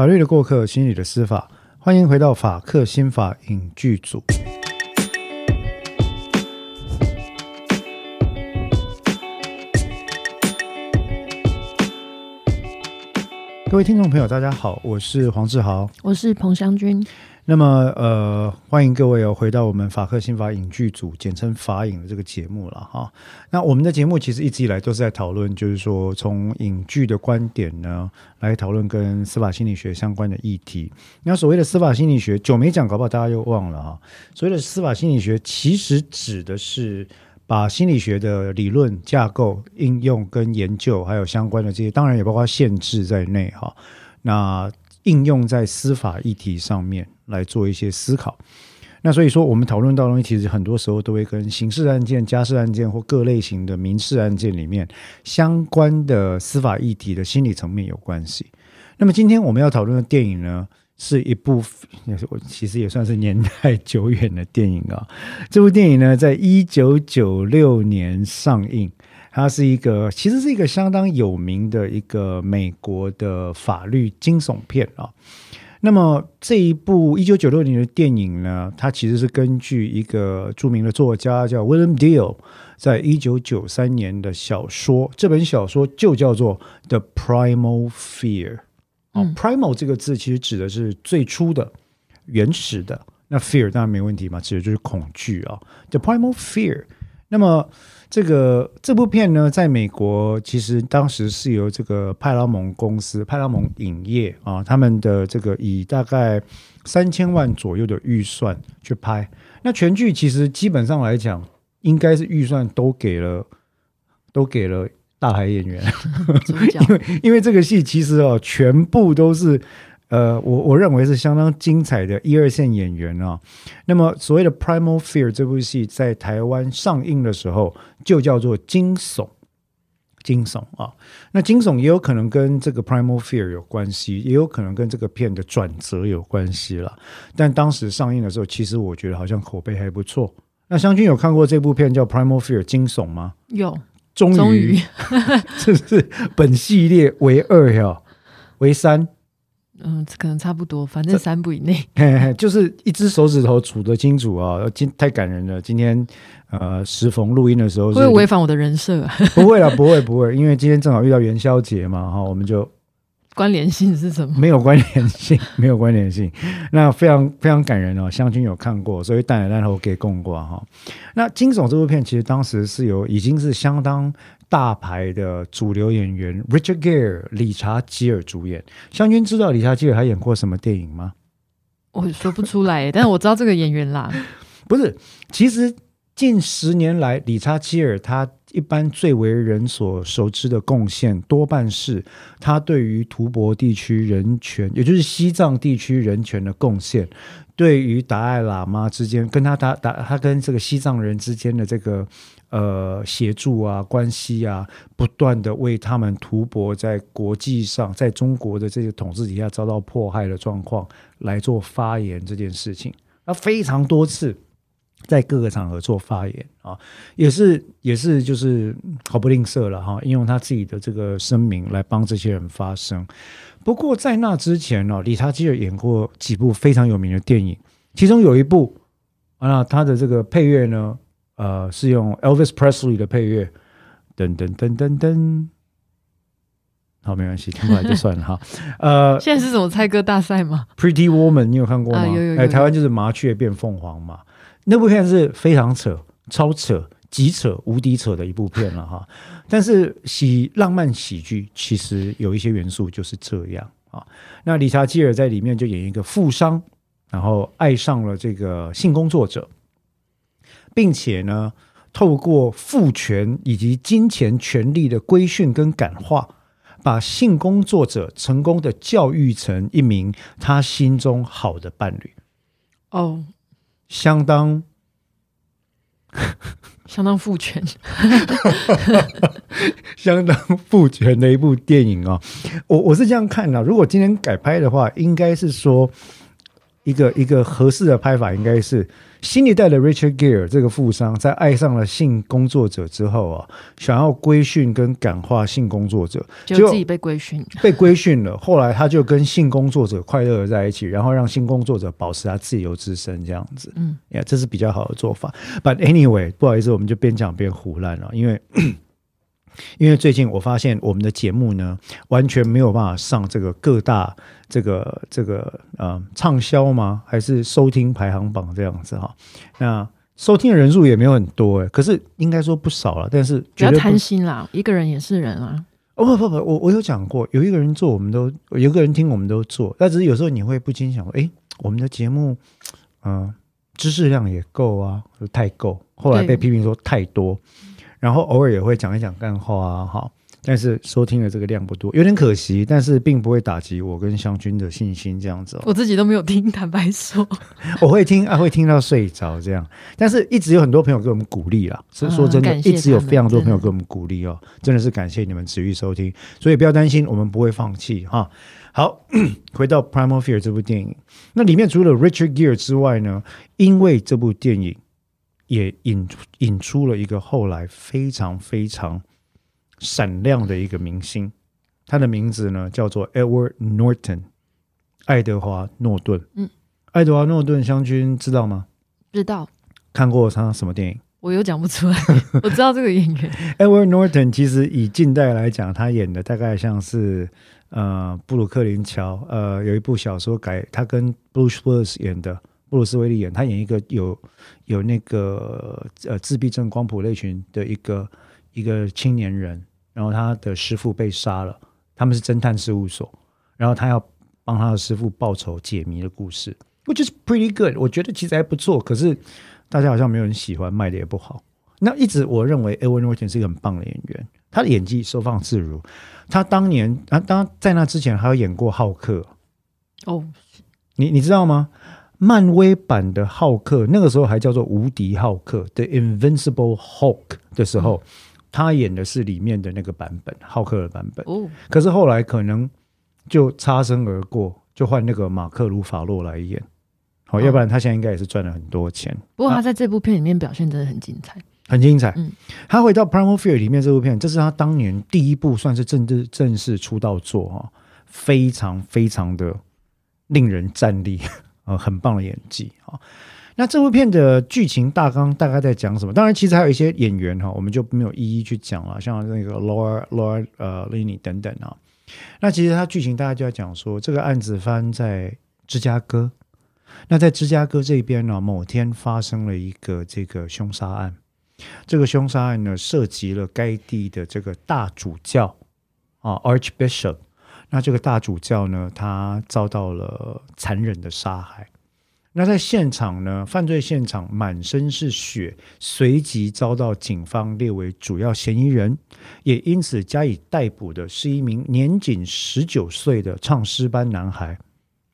法律的过客，心理的司法，欢迎回到法客心法影剧组。各位听众朋友，大家好，我是黄志豪，我是彭湘君。那么，呃，欢迎各位哦，回到我们法克新法影剧组，简称法影的这个节目了哈。那我们的节目其实一直以来都是在讨论，就是说从影剧的观点呢，来讨论跟司法心理学相关的议题。那所谓的司法心理学，久没讲，搞不好大家又忘了哈。所谓的司法心理学，其实指的是。把心理学的理论架构、应用跟研究，还有相关的这些，当然也包括限制在内哈。那应用在司法议题上面来做一些思考。那所以说，我们讨论到东西，其实很多时候都会跟刑事案件、家事案件或各类型的民事案件里面相关的司法议题的心理层面有关系。那么今天我们要讨论的电影呢？是一部也是我其实也算是年代久远的电影啊。这部电影呢，在一九九六年上映，它是一个其实是一个相当有名的一个美国的法律惊悚片啊。那么这一部一九九六年的电影呢，它其实是根据一个著名的作家叫 William Deal 在一九九三年的小说，这本小说就叫做《The Primal Fear》。哦，primal 这个字其实指的是最初的、原始的。那 fear 当然没问题嘛，指的就是恐惧啊。The primal fear。那么这个这部片呢，在美国其实当时是由这个派拉蒙公司、派拉蒙影业啊，他们的这个以大概三千万左右的预算去拍。那全剧其实基本上来讲，应该是预算都给了，都给了。大牌演员，因为因为这个戏其实哦，全部都是呃，我我认为是相当精彩的一二线演员啊。那么所谓的《Primal Fear》这部戏在台湾上映的时候，就叫做惊悚，惊悚啊。那惊悚也有可能跟这个《Primal Fear》有关系，也有可能跟这个片的转折有关系了。但当时上映的时候，其实我觉得好像口碑还不错。那湘君有看过这部片叫《Primal Fear》惊悚吗？有。终于，这 是本系列为二呀，为三，嗯，可能差不多，反正三步以内，就是一只手指头数得清楚啊！今太感人了，今天呃，时逢录音的时候，会违反我的人设？啊 不会了，不会，不会，因为今天正好遇到元宵节嘛，哈，我们就。关联性是什么？没有关联性，没有关联性。那非常非常感人哦，湘君有看过，所以蛋奶蛋头给供过哈。那惊悚这部片其实当时是有已经是相当大牌的主流演员 Richard Gere 理查基尔主演。湘君知道理查基尔还演过什么电影吗？我说不出来，但是我知道这个演员啦。不是，其实近十年来理查基尔他。一般最为人所熟知的贡献，多半是他对于图博地区人权，也就是西藏地区人权的贡献，对于达赖喇嘛之间跟他达达他跟这个西藏人之间的这个呃协助啊关系啊，不断的为他们图博在国际上，在中国的这个统治底下遭到迫害的状况来做发言这件事情，他非常多次。在各个场合做发言啊，也是也是就是毫不吝啬了哈，应用他自己的这个声明来帮这些人发声。不过在那之前呢，理查基尔演过几部非常有名的电影，其中有一部啊，他的这个配乐呢，呃，是用 Elvis Presley 的配乐，噔噔噔噔噔。好，没关系，听不来就算了 哈。呃，现在是什么猜歌大赛吗？Pretty Woman，你有看过吗？有有有。哎，台湾就是麻雀变凤凰嘛。那部片是非常扯、超扯、极扯、无敌扯的一部片了哈。但是喜浪漫喜剧其实有一些元素就是这样啊。那理查基尔在里面就演一个富商，然后爱上了这个性工作者，并且呢，透过父权以及金钱权力的规训跟感化，把性工作者成功的教育成一名他心中好的伴侣。哦。相当，相当父权，相当父权的一部电影啊！我我是这样看的，如果今天改拍的话，应该是说，一个一个合适的拍法应该是新一代的 Richard Gere 这个富商，在爱上了性工作者之后啊，想要规训跟感化性工作者，就自己被规训，被规训了。后来他就跟性工作者快乐的在一起，然后让性工作者保持他自由之身，这样子。嗯，呀，这是比较好的做法。But anyway，不好意思，我们就边讲边胡乱了，因为。因为最近我发现我们的节目呢，完全没有办法上这个各大这个这个呃畅销吗？还是收听排行榜这样子哈？那收听的人数也没有很多哎，可是应该说不少了。但是不要贪心啦，一个人也是人啊。哦不不不，我我有讲过，有一个人做，我们都有一个人听，我们都做。但只是有时候你会不禁想说，哎，我们的节目，嗯，知识量也够啊，太够。后来被批评说太多。然后偶尔也会讲一讲干话啊，哈，但是收听的这个量不多，有点可惜，但是并不会打击我跟湘君的信心这样子。我自己都没有听，坦白说，我会听啊，会听到睡着这样，但是一直有很多朋友给我们鼓励啦。是说真的，一直有非常多朋友给我们鼓励哦，真的是感谢你们持续收听，所以不要担心，我们不会放弃哈。好，回到《Primal Fear》这部电影，那里面除了 Richard Gere 之外呢，因为这部电影。也引引出了一个后来非常非常闪亮的一个明星，他的名字呢叫做 Edward Norton，爱德华诺顿。嗯，爱德华诺顿将军知道吗？知道。看过他什么电影？我又讲不出来。我知道这个演员 Edward Norton，其实以近代来讲，他演的大概像是呃布鲁克林桥，呃有一部小说改，他跟 Bruce Willis 演的。布鲁斯威利演他演一个有有那个呃自闭症光谱类群的一个一个青年人，然后他的师傅被杀了，他们是侦探事务所，然后他要帮他的师傅报仇解谜的故事，which is pretty good，我觉得其实还不错，可是大家好像没有人喜欢，卖的也不好。那一直我认为 Norton 是一个很棒的演员，他的演技收放自如。他当年啊，当在那之前还有演过浩克哦，你你知道吗？漫威版的浩克，那个时候还叫做无敌浩克，The Invincible Hulk 的时候，他演的是里面的那个版本，浩克的版本。哦，可是后来可能就擦身而过，就换那个马克·鲁法洛来演。好，要不然他现在应该也是赚了很多钱。不过他在这部片里面表现真的很精彩，很精彩。嗯，他回到《Primal Fear》里面这部片，这是他当年第一部算是正式正式出道作哈，非常非常的令人战栗。呃，很棒的演技啊！那这部片的剧情大纲大概在讲什么？当然，其实还有一些演员哈，我们就没有一一去讲了，像那个 Laura Laura 呃 Lenny 等等啊。那其实它剧情大概就要讲说，这个案子发生在芝加哥。那在芝加哥这边呢，某天发生了一个这个凶杀案。这个凶杀案呢，涉及了该地的这个大主教啊，Archbishop。那这个大主教呢，他遭到了残忍的杀害。那在现场呢，犯罪现场满身是血，随即遭到警方列为主要嫌疑人，也因此加以逮捕的是一名年仅十九岁的唱诗班男孩。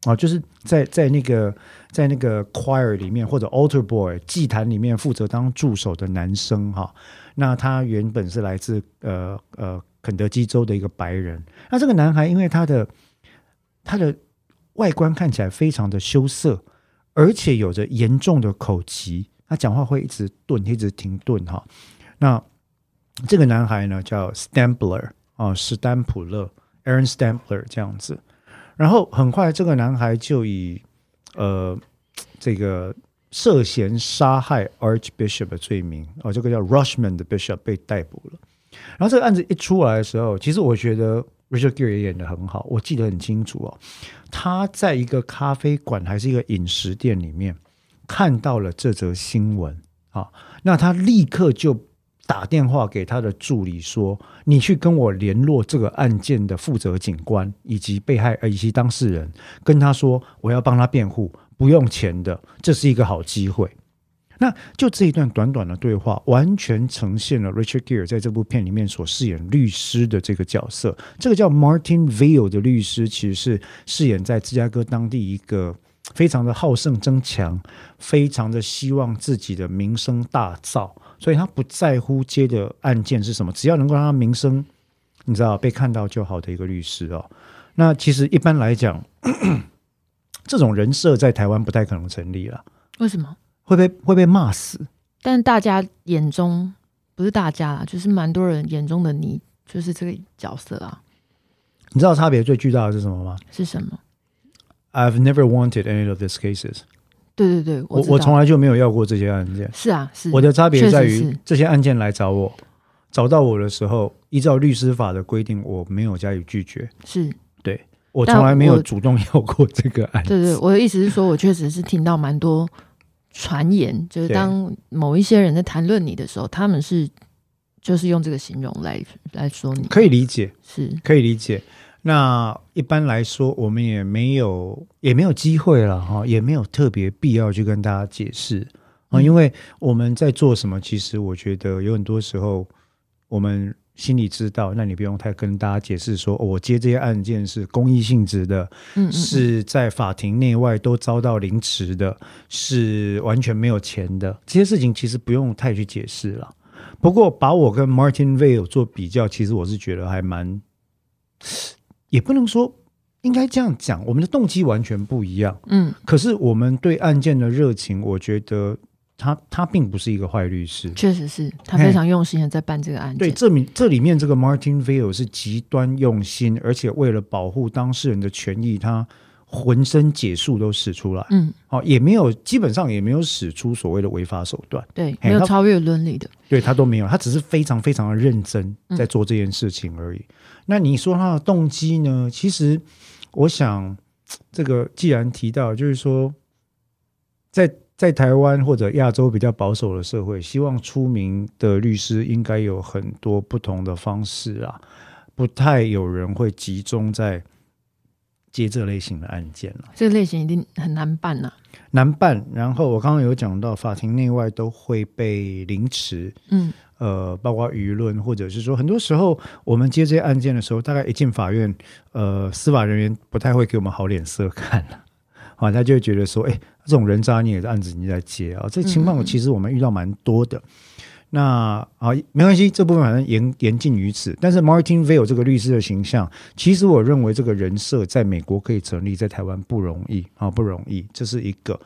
啊，就是在在那个在那个 choir 里面或者 altar boy 祭坛里面负责当助手的男生哈。那他原本是来自呃呃。肯德基州的一个白人，那这个男孩因为他的他的外观看起来非常的羞涩，而且有着严重的口疾，他讲话会一直顿，一直停顿哈。那这个男孩呢叫 Stambler 啊，史丹普勒 Aaron Stambler 这样子。然后很快这个男孩就以呃这个涉嫌杀害 Archbishop 的罪名哦，这个叫 Rushman 的 Bishop 被逮捕了。然后这个案子一出来的时候，其实我觉得 Richard Gere 也演的很好，我记得很清楚哦。他在一个咖啡馆还是一个饮食店里面看到了这则新闻啊，那他立刻就打电话给他的助理说：“你去跟我联络这个案件的负责警官以及被害呃以及当事人，跟他说我要帮他辩护，不用钱的，这是一个好机会。”那就这一段短短的对话，完全呈现了 Richard Gere 在这部片里面所饰演律师的这个角色。这个叫 Martin Vale 的律师，其实是饰演在芝加哥当地一个非常的好胜争强，非常的希望自己的名声大噪，所以他不在乎接的案件是什么，只要能够让他名声你知道被看到就好的一个律师哦。那其实一般来讲。这种人设在台湾不太可能成立了，为什么？会被会被骂死。但大家眼中不是大家啦，就是蛮多人眼中的你，就是这个角色啊。你知道差别最巨大的是什么吗是什么？？I've never wanted any of these cases 对对对，我。我从来就没有要过这些案件。是啊是。我的差别在于这些案件来找我，找到我的时候，依照律师法的规定，我没有加以拒绝。是对我从来没有主动要过这个案。对对，我的意思是说，我确实是听到蛮多传言，就是对。当某一些人在谈论你的时候，他们是就是用这个形容来来说你。可以理解，是。可以理解。那一般来说，我们也没有也没有机会了哈，也没有特别必要去跟大家解释啊，嗯。因为我们在做什么，其实我觉得有很多时候我们心里知道，那你不用太跟大家解释说，哦我接这些案件是公益性质的，嗯嗯嗯是在法庭内外都遭到凌迟的，是完全没有钱的，这些事情其实不用太去解释了。不过把我跟 Martin Vale 做比较，其实我是觉得还蛮，也不能说应该这样讲，我们的动机完全不一样。嗯可是我们对案件的热情，我觉得他他并不是一个坏律师。确实是他非常用心的在办这个案对，件。这里这里面这个 Martin Vale 是极端用心，而且为了保护当事人的权益，他浑身解数都使出来。嗯，哦，也没有，基本上也没有使出所谓的违法手段，对，没有超越伦理的。对他都没有，他只是非常非常的认真嗯在做这件事情而已。那你说他的动机呢？其实我想，这个既然提到，就是说，在在台湾或者亚洲比较保守的社会，希望出名的律师应该有很多不同的方式啊，不太有人会集中在接这类型的案件了。这个类型一定很难办呐、难办。然后我刚刚有讲到，法庭内外都会被凌迟，嗯，呃，包括舆论，或者是说，很多时候我们接这些案件的时候，大概一进法院，呃，司法人员不太会给我们好脸色看了。啊，他就会觉得说，哎、这种人渣你也是案子你在接啊，这情况嗯嗯嗯其实我们遇到蛮多的。那啊，没关系，这部分反正言言尽于此。但是 Martin Vale 这个律师的形象，其实我认为这个人设在美国可以成立，在台湾不容易啊，不容易，这是一个。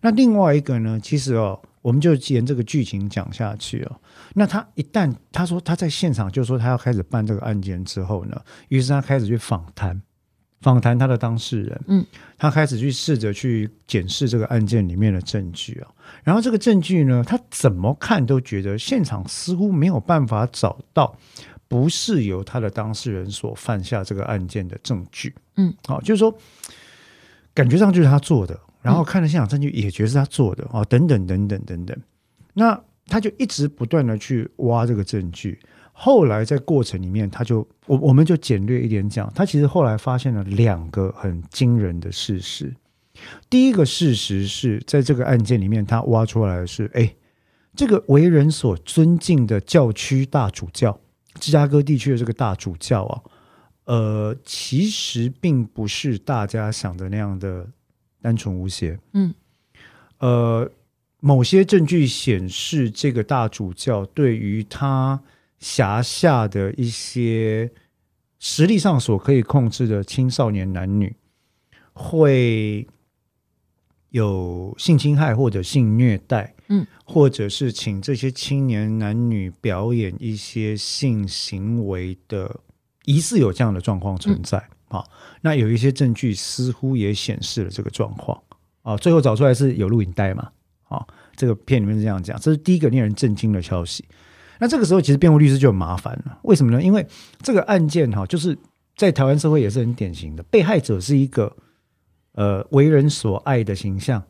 那另外一个呢，其实哦，我们就沿这个剧情讲下去哦。那他一旦他说他在现场就说他要开始办这个案件之后呢，于是他开始去访谈，访谈他的当事人，嗯，他开始去试着去检视这个案件里面的证据啊。然后这个证据呢，他怎么看都觉得现场似乎没有办法找到不是由他的当事人所犯下这个案件的证据。嗯，好、就是说感觉上就是他做的，然后看了现场证据也觉得是他做的哦，等等等等等等。那他就一直不断的去挖这个证据。后来在过程里面，他就我我们就简略一点讲，他其实后来发现了两个很惊人的事实。第一个事实是在这个案件里面，他挖出来的是，哎，这个为人所尊敬的教区大主教，芝加哥地区的这个大主教啊，呃，其实并不是大家想的那样的单纯无邪。嗯，呃，某些证据显示，这个大主教对于他辖下的一些实力上所可以控制的青少年男女，会有性侵害或者性虐待，嗯，或者是请这些青年男女表演一些性行为的，疑似有这样的状况存在啊、那有一些证据似乎也显示了这个状况啊、最后找出来是有录影带嘛？啊、这个片里面是这样讲，这是第一个令人震惊的消息。那这个时候，其实辩护律师就很麻烦了。为什么呢？因为这个案件哈，就是在台湾社会也是很典型的，被害者是一个呃为人所爱的形象，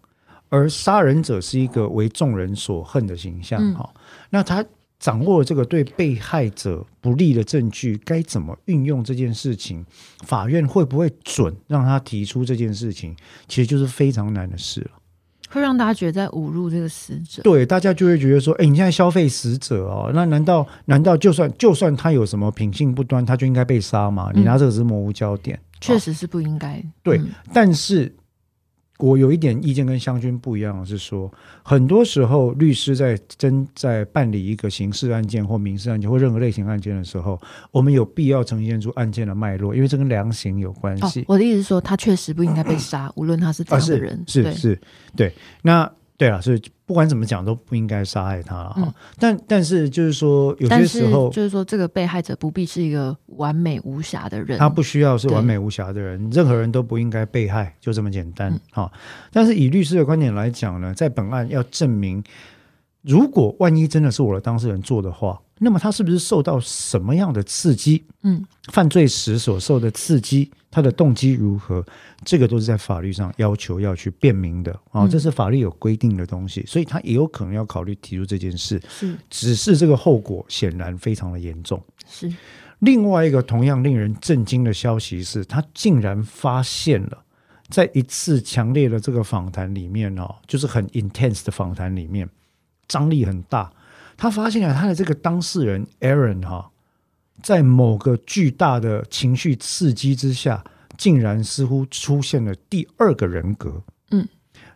而杀人者是一个为众人所恨的形象嗯哈、那他掌握了这个对被害者不利的证据，该怎么运用这件事情？法院会不会准让他提出这件事情？其实就是非常难的事了。会让大家觉得在侮辱这个死者。对，大家就会觉得说，哎，你现在消费死者哦，那难道难道就算就算他有什么品性不端，他就应该被杀吗？你拿这个是模糊焦点，确实是不应该。对嗯但是我有一点意见跟湘军不一样的是说，很多时候律师在真在办理一个刑事案件或民事案件或任何类型案件的时候，我们有必要呈现出案件的脉络，因为这跟量刑有关哦系。，我的意思是说，他确实不应该被杀，无论他是怎啊，样的人，对是是是，对。那对啊，所以不管怎么讲都不应该杀害他了哈。嗯。但但是就是说，有些时候就是说，这个被害者不必是一个完美无瑕的人，他不需要是完美无瑕的人，任何人都不应该被害，就这么简单嗯。哈、但是以律师的观点来讲呢，在本案要证明，如果万一真的是我的当事人做的话，那么他是不是受到什么样的刺激？嗯，犯罪时所受的刺激，他的动机如何，这个都是在法律上要求要去辨明的啊、嗯这是法律有规定的东西，所以他也有可能要考虑提出这件事，是只是这个后果显然非常的严重。是，另外一个同样令人震惊的消息是，他竟然发现了，在一次强烈的这个访谈里面哦，就是很 intense 的访谈里面，张力很大。他发现了他的这个当事人 Aaron 哈、在某个巨大的情绪刺激之下，竟然似乎出现了第二个人格。嗯，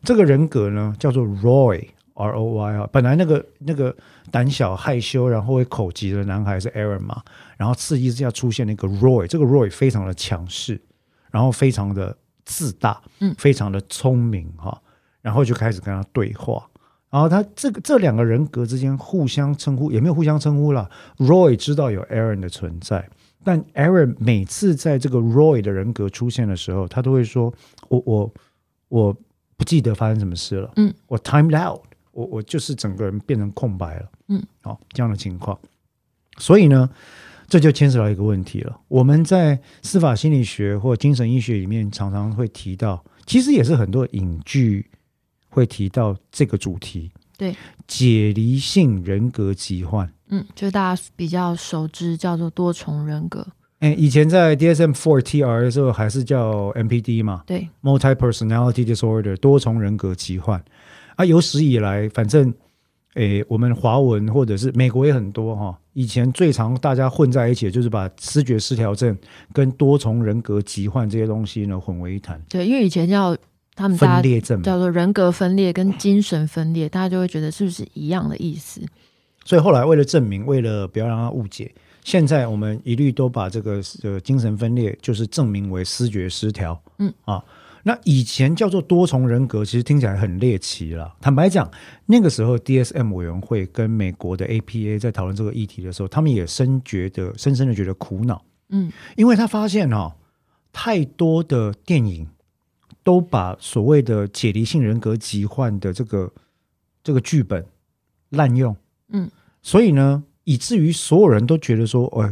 这个人格呢叫做 Roy。R O Y 啊，本来那个那个胆小害羞，然后会口疾的男孩是 Aaron 嘛，然后刺激之下出现了一个 Roy，这个 Roy 非常的强势，然后非常的自大，嗯非常的聪明哈，然后就开始跟他对话，然后他这个这两个人格之间互相称呼，也没有互相称呼啦。Roy 知道有 Aaron 的存在，但 Aaron 每次在这个 Roy 的人格出现的时候，他都会说：“我我我不记得发生什么事了，嗯，我 timed out，我我就是整个人变成空白了，嗯，好、这样的情况。所以呢，这就牵扯到一个问题了。我们在司法心理学或精神医学里面常常会提到，其实也是很多影剧会提到这个主题，对，解离性人格疾患。嗯，就是大家比较熟知叫做多重人格，哎，以前在 DSM Four TR 的时候，还是叫 MPD 嘛对，，Multi Personality Disorder 多重人格疾患啊。有史以来，反正诶，我们华文或者是美国也很多哈。以前最常大家混在一起，就是把视觉失调症跟多重人格疾患这些东西呢混为一谈，对，因为以前叫他们大家分裂症。叫做人格分裂跟精神分裂，大家就会觉得是不是一样的意思？所以后来为了证明，为了不要让他误解，现在我们一律都把这个呃精神分裂就是证明为思觉失调。嗯啊，那以前叫做多重人格，其实听起来很猎奇了。坦白讲，那个时候 DSM 委员会跟美国的 APA 在讨论这个议题的时候，他们也深觉得深深的觉得苦恼，嗯因为他发现哦，太多的电影都把所谓的解离性人格疾患的这个这个剧本滥用。嗯，所以呢，以至于所有人都觉得说，呃，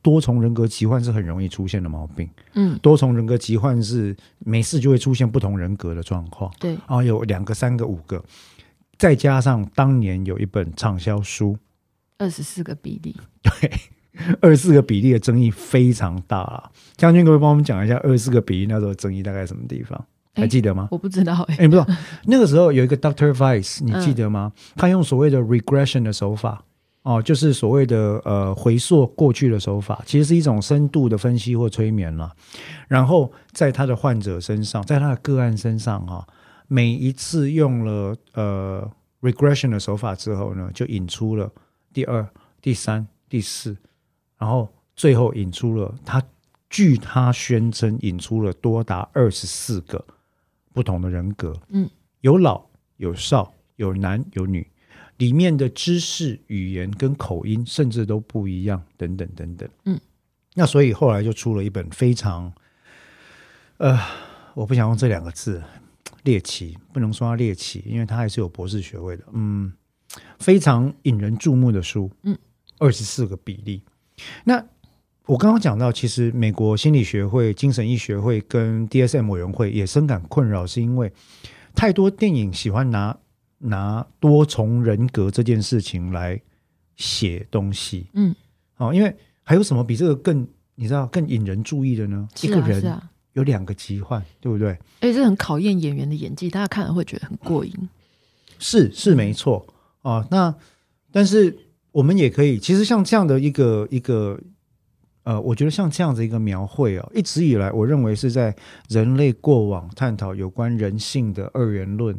多重人格疾患是很容易出现的毛病。嗯，多重人格疾患是没事就会出现不同人格的状况对，啊，有两个、三个、五个，再加上当年有一本畅销书，二十四个比例，对二十四个比例的争议非常大啊。将军，可不可以帮我们讲一下二十四个比例那时候争议大概什么地方？还记得吗？我不知道哎、哎、不知道，那个时候有一个 Doctor Vice，你记得吗？嗯他用所谓的 regression 的手法，哦，就是所谓的呃回溯过去的手法，其实是一种深度的分析或催眠了。然后在他的患者身上，在他的个案身上哈、每一次用了呃 regression 的手法之后呢，就引出了第二、第三、第四，然后最后引出了他，据他宣称引出了多达二十四个不同的人格，嗯，有老有少，有男有女，里面的知识、语言跟口音甚至都不一样，等等等等，嗯，那所以后来就出了一本非常，呃，我不想用这两个字，猎奇，不能说他猎奇，因为他还是有博士学位的，嗯，非常引人注目的书，嗯，二十四个比例，那。我刚刚讲到，其实美国心理学会、精神医学会跟 DSM 委员会也深感困扰，是因为太多电影喜欢拿拿多重人格这件事情来写东西。嗯，哦，因为还有什么比这个更你知道更引人注意的呢？一个人啊，有两个疾患，对不对？而且这很考验演员的演技，大家看了会觉得很过瘾。是是没错啊、那但是我们也可以，其实像这样的一个一个呃，我觉得像这样子一个描绘哦，一直以来我认为是在人类过往探讨有关人性的二元论。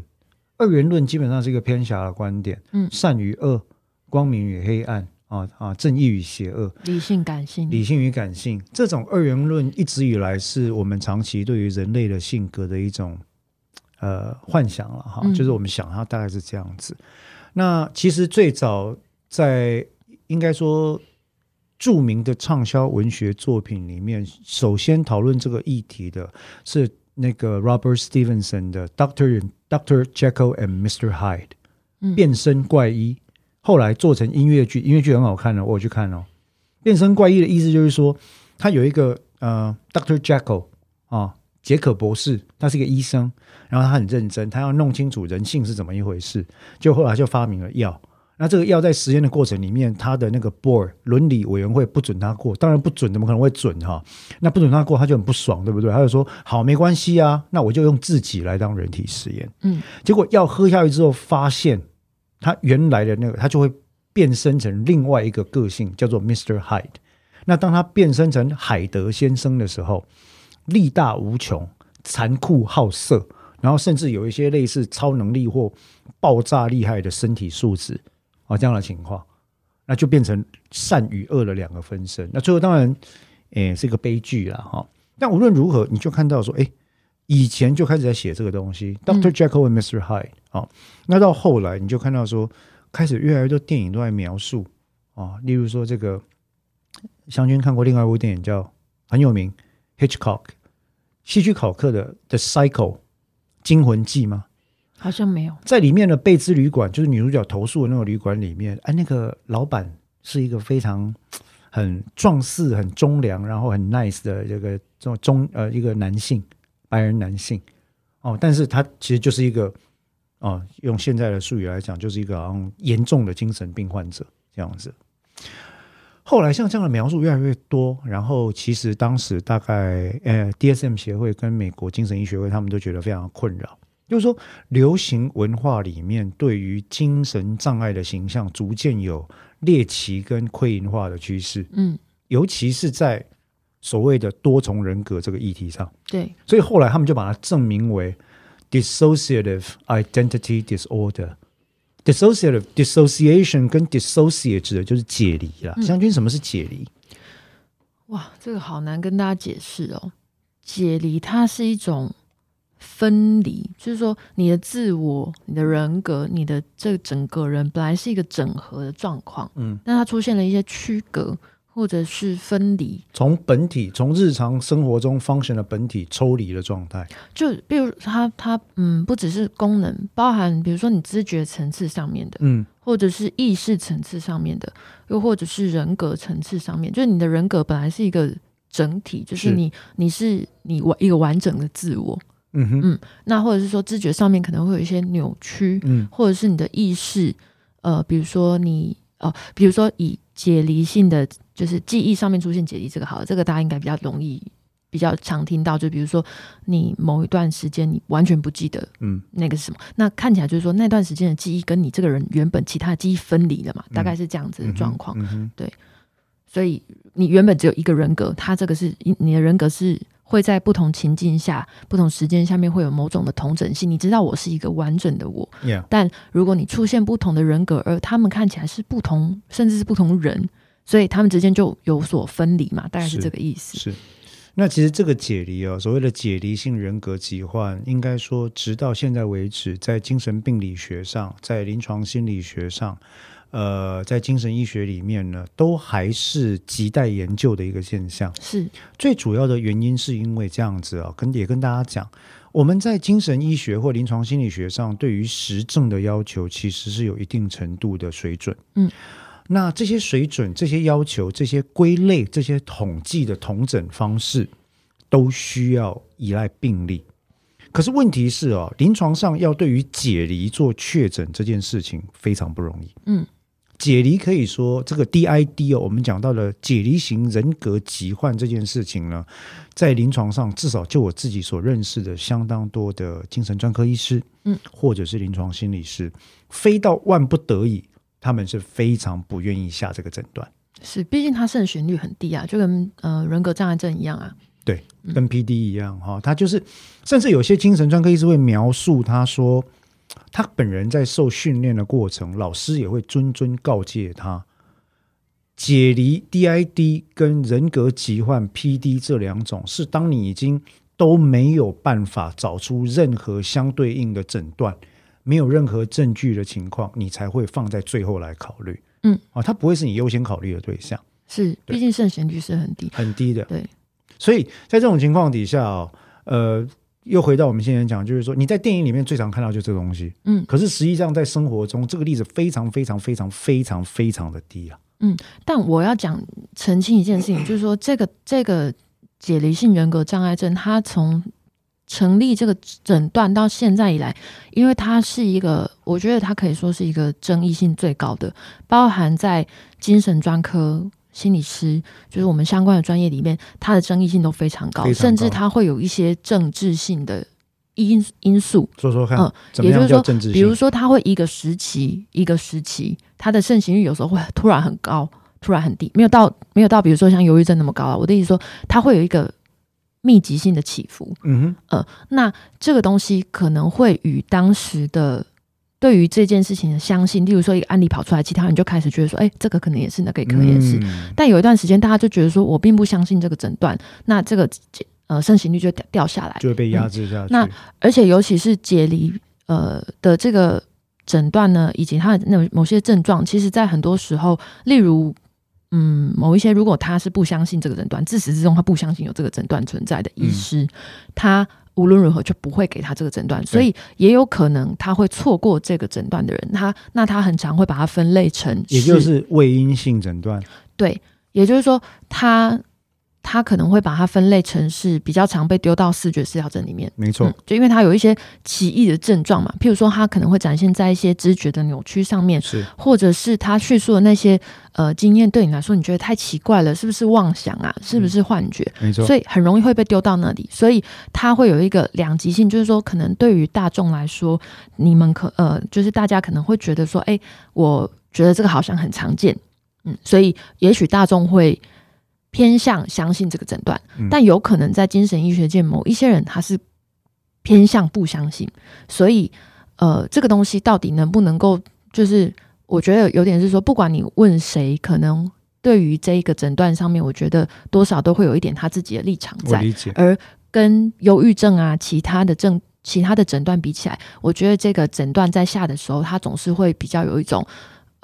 二元论基本上是一个偏狭的观点，嗯善与恶，光明与黑暗，啊啊，正义与邪恶，理性感性，理性与感性，这种二元论一直以来是我们长期对于人类的性格的一种呃幻想了哈，嗯就是我们想它大概是这样子。那其实最早在应该说著名的畅销文学作品里面，首先讨论这个议题的是那个 Robert Stevenson 的《Doctor Doctor Jekyll and Mr. Hyde》嗯变身怪医，后来做成音乐剧，音乐剧很好看哦，我有去看哦。变身怪医的意思就是说，他有一个呃 Doctor Jekyll 啊，杰克博士，他是一个医生，然后他很认真，他要弄清楚人性是怎么一回事，就后来就发明了药。那这个药在实验的过程里面，他的那个 board 伦理委员会不准他过，当然不准，怎么可能会准哈？那不准他过，他就很不爽，对不对？他就说好，没关系啊，那我就用自己来当人体实验。嗯，结果药喝下去之后，发现他原来的那个，他就会变身成另外一个个性，叫做 Mr. Hyde。那当他变身成海德先生的时候，力大无穷，残酷好色，然后甚至有一些类似超能力或爆炸厉害的身体素质啊这样的情况，那就变成善与恶的两个分身。那最后当然，诶、是一个悲剧了哈。但无论如何，你就看到说，诶、以前就开始在写这个东西，Doctor Jekyll and Mr. Hyde 啊、那到后来你就看到说，开始越来越多电影都在描述啊，例如说这个，湘君看过另外一部电影叫很有名，Hitchcock 希区考克的《The Cycle》惊魂记吗？好像没有，在里面的贝兹旅馆，就是女主角投诉的那个旅馆里面，哎，那个老板是一个非常很壮士、很忠良，然后很 nice 的这个这种中呃一个男性，白人男性。哦，但是他其实就是一个哦，用现在的术语来讲，就是一个好像严重的精神病患者这样子。后来像这样的描述越来越多，然后其实当时大概呃 DSM 协会跟美国精神医学会他们都觉得非常困扰，就是说流行文化里面对于精神障碍的形象逐渐有猎奇跟窥淫化的趋势，嗯，尤其是在所谓的多重人格这个议题上，对，所以后来他们就把它证明为 dissociative identity disorder。dissociative dissociation 跟 dissociate 指的就是解离啦。湘君，什么是解离？哇，这个好难跟大家解释哦。解离它是一种分离，就是说你的自我、你的人格、你的这整个人本来是一个整合的状况，嗯，但它出现了一些区隔或者是分离，从本体，从日常生活中 function 的本体抽离的状态。就比如它它嗯，不只是功能，包含比如说你知觉层次上面的，嗯。或者是意识层次上面的，又或者是人格层次上面，就是你的人格本来是一个整体，就是是。你你是你完一个完整的自我，嗯哼。嗯那或者是说知觉上面可能会有一些扭曲，嗯。或者是你的意识，呃，比如说你哦、比如说以解离性的，就是记忆上面出现解离，这个好了，这个大家应该比较容易。比较常听到，就比如说你某一段时间你完全不记得嗯。那个是什么，那看起来就是说那段时间的记忆跟你这个人原本其他的记忆分离了嘛，大概是这样子的状况。嗯哼。所以你原本只有一个人格，他这个是你的人格是会在不同情境下、不同时间下面会有某种的同整性。你知道我是一个完整的我但如果你出现不同的人格，而他们看起来是不同，甚至是不同人，所以他们之间就有所分离嘛，大概是是这个意思。是。那其实这个解离哦，所谓的解离性人格疾患，应该说直到现在为止，在精神病理学上，在临床心理学上，呃，在精神医学里面呢，都还是亟待研究的一个现象。是，最主要的原因是因为这样子啊，跟也跟大家讲，我们在精神医学或临床心理学上对于实证的要求，其实是有一定程度的水准。嗯，那这些水准、这些要求、这些归类、这些统计的统整方式，都需要依赖病例。可是问题是哦，临床上要对于解离做确诊这件事情非常不容易。嗯，解离可以说这个 DID 哦，我们讲到了解离型人格疾患这件事情呢，在临床上至少就我自己所认识的相当多的精神专科医师，嗯，或者是临床心理师，非到万不得已，他们是非常不愿意下这个诊断。是，毕竟它盛行率很低啊，就跟呃人格障碍症一样啊。对，跟 PD 一样哈，他就是，甚至有些精神专科医师会描述他说，他本人在受训练的过程，老师也会谆谆告诫他，解离 DID 跟人格疾患 PD 这两种，是当你已经都没有办法找出任何相对应的诊断，没有任何证据的情况，你才会放在最后来考虑。嗯，啊，他不会是你优先考虑的对象，是，对毕竟盛行率是很低。很低的。对，所以在这种情况底下哦，呃，又回到我们先前讲，就是说你在电影里面最常看到就这个东西，嗯，可是实际上在生活中，这个例子非常非常非常非常非常的低啊。嗯但我要讲澄清一件事情，就是说这个这个解离性人格障碍症，它从成立这个诊断到现在以来，因为它是一个，我觉得它可以说是一个争议性最高的，包含在精神专科。心理师就是我们相关的专业里面，它的争议性都非常高，常高甚至它会有一些政治性的因因素。说说看，嗯也就是说？比如说，它会一个时期一个时期，它的盛行率有时候会突然很高，突然很低，没有到没有到，比如说像忧郁症那么高啊。我的意思说，它会有一个密集性的起伏。嗯哼，呃那这个东西可能会与当时的对于这件事情的相信，例如说一个案例跑出来，其他人就开始觉得说，哎、这个可能也是，那个可能也是。嗯但有一段时间，大家就觉得说我并不相信这个诊断，那这个呃盛行率就掉掉下来。就会被压制下去。那而且尤其是解离呃的这个诊断呢，以及他的那某些症状，其实在很多时候，例如嗯某一些，如果他是不相信这个诊断，自始至终他不相信有这个诊断存在的医师，他无论如何就不会给他这个诊断，所以也有可能他会错过这个诊断的人，他那他很常会把它分类成也就是未阴性诊断。对，也就是说他。他可能会把它分类成是比较常被丢到视觉失调症里面，没错嗯，，就因为它有一些奇异的症状嘛，譬如说它可能会展现在一些知觉的扭曲上面，是或者是他叙述的那些呃经验对你来说你觉得太奇怪了，是不是妄想啊？是不是幻觉？没错。所以很容易会被丢到那里，所以它会有一个两极性，就是说可能对于大众来说，你们可呃就是大家可能会觉得说，哎，我觉得这个好像很常见，嗯，所以也许大众会。偏向相信这个诊断，嗯但有可能在精神医学界某一些人他是偏向不相信，所以呃，这个东西到底能不能够，就是我觉得有点是说，不管你问谁，可能对于这一个诊断上面，我觉得多少都会有一点他自己的立场在。而跟忧郁症啊其他的症。其他的诊断比起来，我觉得这个诊断在下的时候，他总是会比较有一种，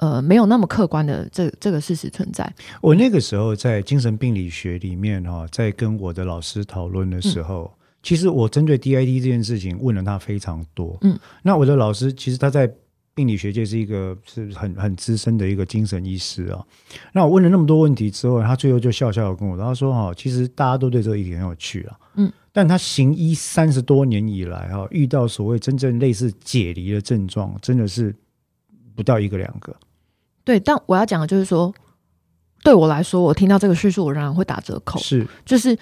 呃，没有那么客观的这这个事实存在。我那个时候在精神病理学里面哈、在跟我的老师讨论的时候，其实我针对 DID 这件事情问了他非常多。嗯，那我的老师其实他在病理学界是一个是很很资深的一个精神医师啊。那我问了那么多问题之后，他最后就笑笑的跟我说：“他说哈，其实大家都对这个议题很有趣啊。嗯，但他行医三十多年以来哈、遇到所谓真正类似解离的症状，真的是不到一个两个。对，但我要讲的就是说，对我来说，我听到这个叙述，我仍然会打折扣。是就是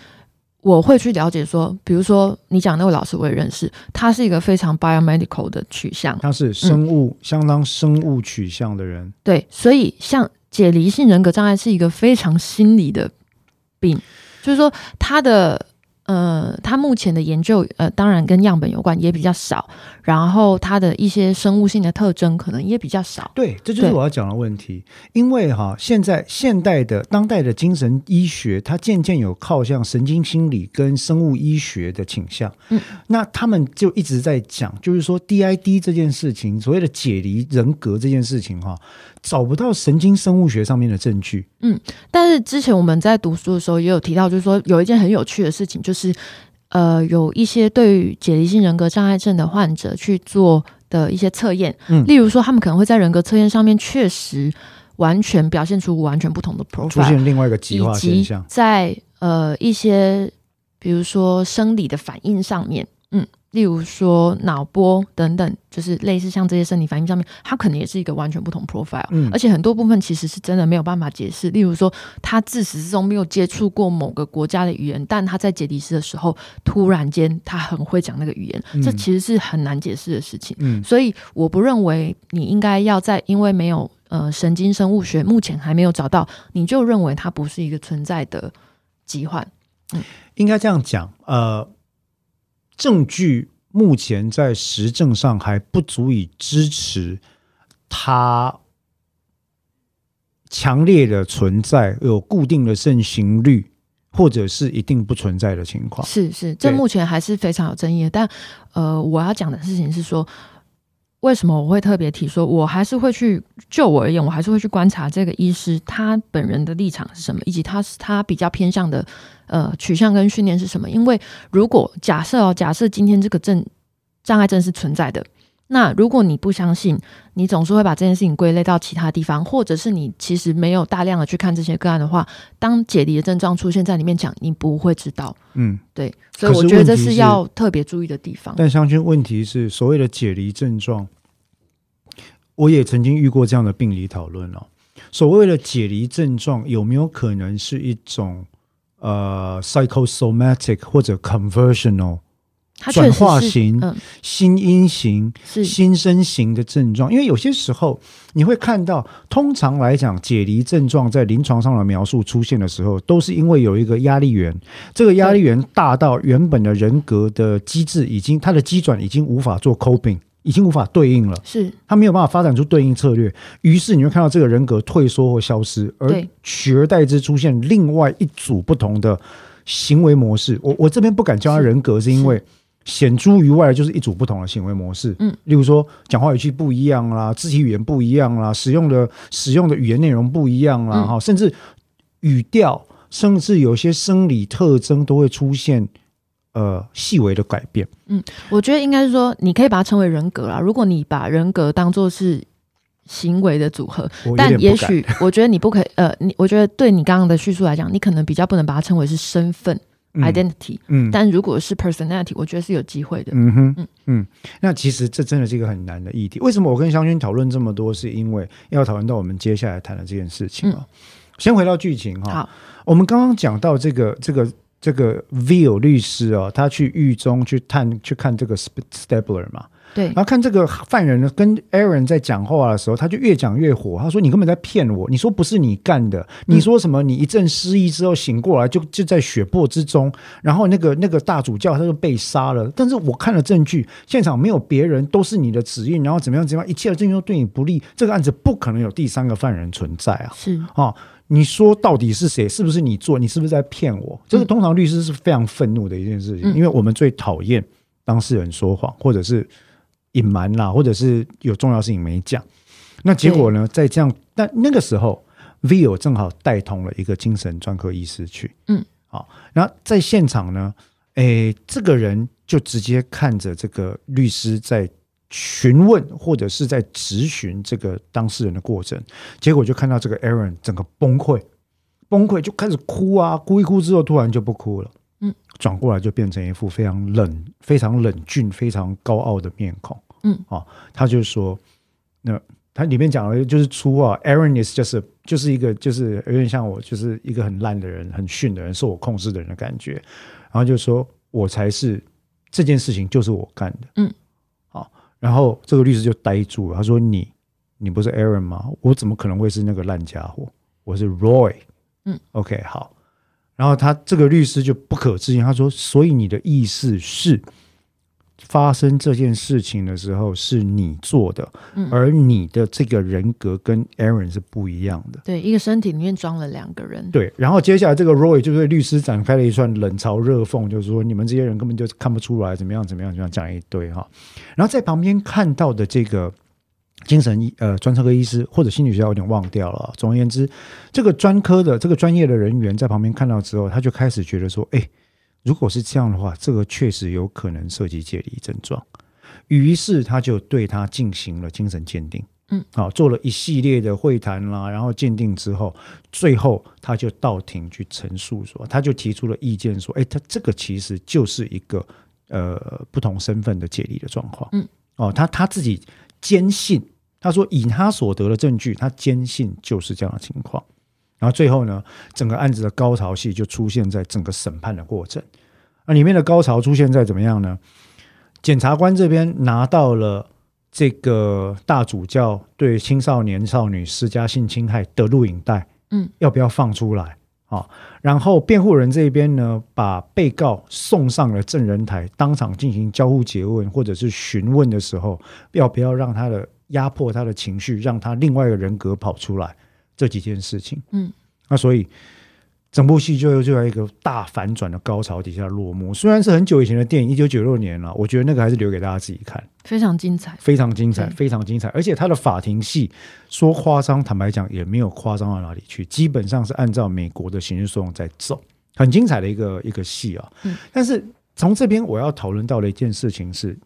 我会去了解说，比如说你讲那位老师，我也认识，他是一个非常 biomedical 的取向，他是生物、相当生物取向的人。对，所以像解离性人格障碍是一个非常心理的病，就是说他的。呃，他目前的研究，呃，当然跟样本有关，也比较少。然后他的一些生物性的特征可能也比较少。对，这就是我要讲的问题。因为哈，现在现代的当代的精神医学，它渐渐有靠向神经心理跟生物医学的倾向。嗯，那他们就一直在讲，就是说 DID 这件事情，所谓的解离人格这件事情哈，找不到神经生物学上面的证据。嗯但是之前我们在读书的时候也有提到，就是说有一件很有趣的事情，就是呃，有一些对于解离性人格障碍症的患者去做的一些测验，嗯。例如说他们可能会在人格测验上面确实完全表现出完全不同的出 profile，现另外一个极以化现及象，在呃一些比如说生理的反应上面，嗯，例如说脑波等等，就是类似像这些生理反应上面，它可能也是一个完全不同 profile，嗯而且很多部分其实是真的没有办法解释。例如说，他自始至终没有接触过某个国家的语言，但他在解题时的时候，突然间他很会讲那个语言，嗯这其实是很难解释的事情。嗯所以我不认为你应该要在因为没有呃神经生物学目前还没有找到，你就认为它不是一个存在的疾患。应该这样讲，呃，证据目前在实证上还不足以支持它强烈的存在，有固定的盛行率，或者是一定不存在的情况。是是，这目前还是非常有争议的。但呃，我要讲的事情是说，为什么我会特别提说，我还是会去就我而言，我还是会去观察这个医师他本人的立场是什么，以及他是他比较偏向的呃取向跟训练是什么。因为如果假设哦，假设今天这个症障碍症是存在的。那如果你不相信，你总是会把这件事情归类到其他地方，或者是你其实没有大量的去看这些个案的话，当解离的症状出现在里面讲，你不会知道。嗯，对，所以我觉得这是是要特别注意的地方。但相信问题是，所谓的解离症状，我也曾经遇过这样的病理讨论哦。所谓的解离症状，有没有可能是一种呃 psychosomatic 或者 conversional 转化型嗯，心因型、是心身型的症状？因为有些时候你会看到，通常来讲，解离症状在临床上的描述出现的时候，都是因为有一个压力源，这个压力源大到原本的人格的机制已经它的机转已经无法做 coping，已经无法对应了。是他没有办法发展出对应策略，于是你会看到这个人格退缩或消失，而取而代之出现另外一组不同的行为模式。我我这边不敢叫他人格，是因为显诸于外的就是一组不同的行为模式。嗯，例如说讲话语气不一样啦，肢体语言不一样啦，使用的使用的语言内容不一样啦，嗯哈、甚至语调，甚至有些生理特征都会出现呃细微的改变。嗯我觉得应该是说，你可以把它称为人格啦。如果你把人格当做是行为的组合，但也许 我觉得你不可以，呃，你我觉得对你刚刚的叙述来讲，你可能比较不能把它称为是身份、嗯 identity，嗯但如果是 personality，我觉得是有机会的。嗯哼，嗯嗯那其实这真的是一个很难的议题。为什么我跟湘君讨论这么多？是因为要讨论到我们接下来谈的这件事情啊。先回到剧情哈，好，我们刚刚讲到这个这个这个 Vil 律师哦，他去狱中去探去看这个 Stabler 嘛，对然，后看这个犯人呢跟 Aaron 在讲话的时候，他就越讲越火。他说：“你根本在骗我！你说不是你干的，你说什么？你一阵失忆之后醒过来，就就在血泊之中。然后那个那个大主教他就被杀了。但是我看了证据，现场没有别人，都是你的指印。然后怎么样怎么样，一切的证据都对你不利。这个案子不可能有第三个犯人存在啊！是哦，你说到底是谁？是不是你做？你是不是在骗我？这个通常律师是非常愤怒的一件事情，嗯因为我们最讨厌当事人说谎，或者是隐瞒啦，或者是有重要事情没讲。那结果呢，在这样，但那个时候 v i o 正好带同了一个精神专科医师去，嗯，好，然后在现场呢，诶，这个人就直接看着这个律师在询问或者是在质询这个当事人的过程，结果就看到这个 Aaron 整个崩溃，崩溃就开始哭啊，哭一哭之后突然就不哭了，嗯，转过来就变成一副非常冷、非常冷峻、非常高傲的面孔，嗯，哦，他就说，那他里面讲的就是粗话，Aaron is just a, 就是一个就是有点像我，就是一个很烂的人、很逊的人、受我控制的人的感觉，然后就说我才是这件事情就是我干的，嗯，好，然后这个律师就呆住了，他说你你不是 Aaron 吗？我怎么可能会是那个烂家伙？我是 Roy，嗯，OK 好，然后他这个律师就不可置信，他说所以你的意思是？发生这件事情的时候是你做的，嗯而你的这个人格跟 Aaron 是不一样的。对，一个身体里面装了两个人。对，然后接下来这个 Roy 就对律师展开了一串冷嘲热讽，就是说你们这些人根本就看不出来怎么样怎么样，怎么样讲一堆哈。然后在旁边看到的这个精神医呃专科科医师或者心理学家有点忘掉了。总而言之，这个专科的这个专业的人员在旁边看到之后，他就开始觉得说，哎，如果是这样的话，这个确实有可能涉及解离症状。于是他就对他进行了精神鉴定。嗯，好，做了一系列的会谈啦，然后鉴定之后，最后他就到庭去陈述说，他就提出了意见说，哎，他这个其实就是一个呃不同身份的解离的状况。嗯，哦，他他自己坚信，他说以他所得的证据，他坚信就是这样的情况。然后最后呢，整个案子的高潮戏就出现在整个审判的过程。那里面的高潮出现在怎么样呢？检察官这边拿到了这个大主教对青少年少女施加性侵害的录影带，嗯，要不要放出来？啊，然后辩护人这边呢，把被告送上了证人台，当场进行交互诘问或者是询问的时候，要不要让他的压迫他的情绪，让他另外一个人格跑出来？这几件事情，嗯，那所以整部戏就就在一个大反转的高潮底下落幕。虽然是很久以前的电影，一九九六年了，我觉得那个还是留给大家自己看，非常精彩。非常精彩，非常精彩。而且他的法庭戏说夸张，坦白讲也没有夸张到哪里去，基本上是按照美国的刑事诉讼在走，很精彩的一个一个戏啊。嗯但是从这边我要讨论到的一件事情是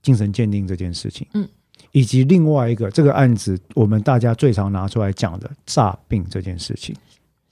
精神鉴定这件事情，嗯，以及另外一个这个案子我们大家最常拿出来讲的诈病这件事情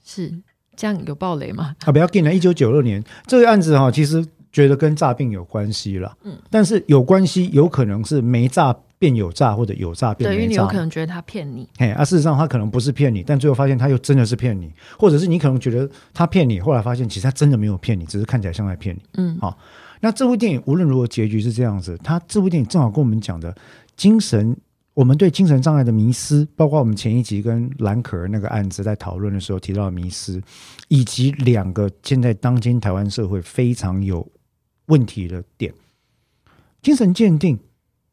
是这样有暴雷吗？啊，不要紧了。一九九六年这个案子哈、其实觉得跟诈病有关系了，嗯，但是有关系有可能是没诈变有诈，或者有诈变对，因你有可。能觉得他骗你。嘿，啊，事实上他可能不是骗你，但最后发现他又真的是骗你，或者是你可能觉得他骗你，后来发现其实他真的没有骗你，只是看起来像在骗你。嗯好那这部电影无论如何结局是这样子，他这部电影正好跟我们讲的精神，我们对精神障碍的迷失，包括我们前一集跟蓝可儿那个案子在讨论的时候提到的迷失，以及两个现在当今台湾社会非常有问题的点，精神鉴定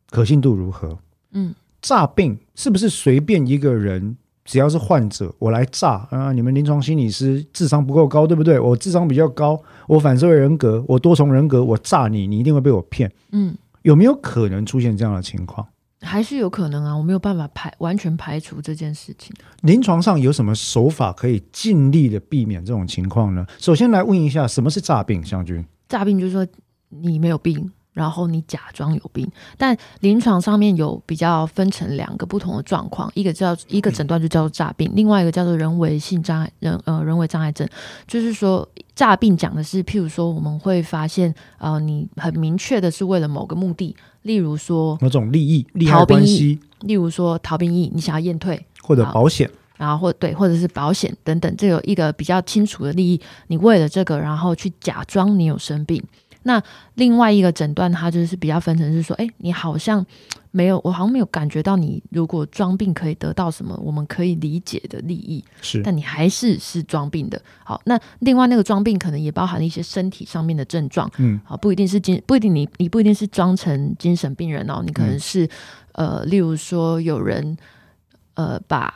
可信度如何？嗯，诈病是不是随便一个人，只要是患者，我来诈啊？你们临床心理师智商不够高，对不对？我智商比较高，我反社会人格，我多重人格，我诈你，你一定会被我骗。嗯，有没有可能出现这样的情况？还是有可能啊，我没有办法排完全排除这件事情。临床上有什么手法可以尽力的避免这种情况呢？首先来问一下，什么是诈病？湘君，诈病就是说你没有病，然后你假装有病。但临床上面有比较分成两个不同的状况，一个叫一个诊断就叫做诈病，另外一个叫做人为性障碍人呃人为障碍症，就是说诈病讲的是，譬如说我们会发现呃你很明确的是为了某个目的，例如说某种利益、利害逃兵役关系例如说逃兵役，你想要验退。或者保险，然后或对，或者是保险等等，这有一个比较清楚的利益，你为了这个，然后去假装你有生病。那另外一个诊断，它就是比较分成是说，哎，你好像没有，我好像没有感觉到你如果装病可以得到什么我们可以理解的利益，是。但你还是是装病的。好，那另外那个装病可能也包含了一些身体上面的症状，嗯，好，不一定是精，不一定你你不一定是装成精神病人哦，你可能嗯。是、呃，例如说有人呃把，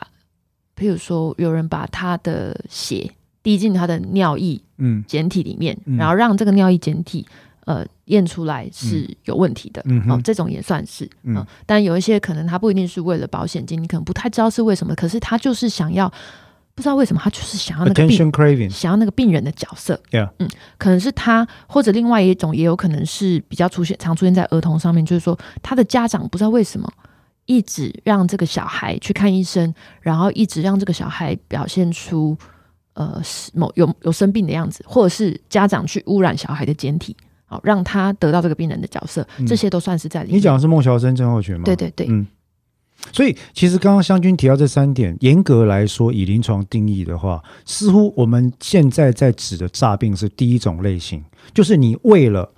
譬如说有人把他的血滴进他的尿液嗯。简体里面，嗯。然后让这个尿液简体呃验出来是有问题的，哦嗯哦，这种也算是，嗯。嗯、但有一些可能他不一定是为了保险金，你可能不太知道是为什么，可是他就是想要，不知道为什么他就是想要那个病想要那个病人的角色嗯，可能是他，或者另外一种也有可能是比较出现常出现在儿童上面，就是说他的家长不知道为什么一直让这个小孩去看医生，然后一直让这个小孩表现出呃是某有有生病的样子，或者是家长去污染小孩的简体，好让他得到这个病人的角色，嗯这些都算是在里面。你讲的是孟乔生症候群吗？对对对，嗯，所以其实刚刚湘君提到这三点，严格来说，以临床定义的话，似乎我们现在在指的诈病是第一种类型，就是你为了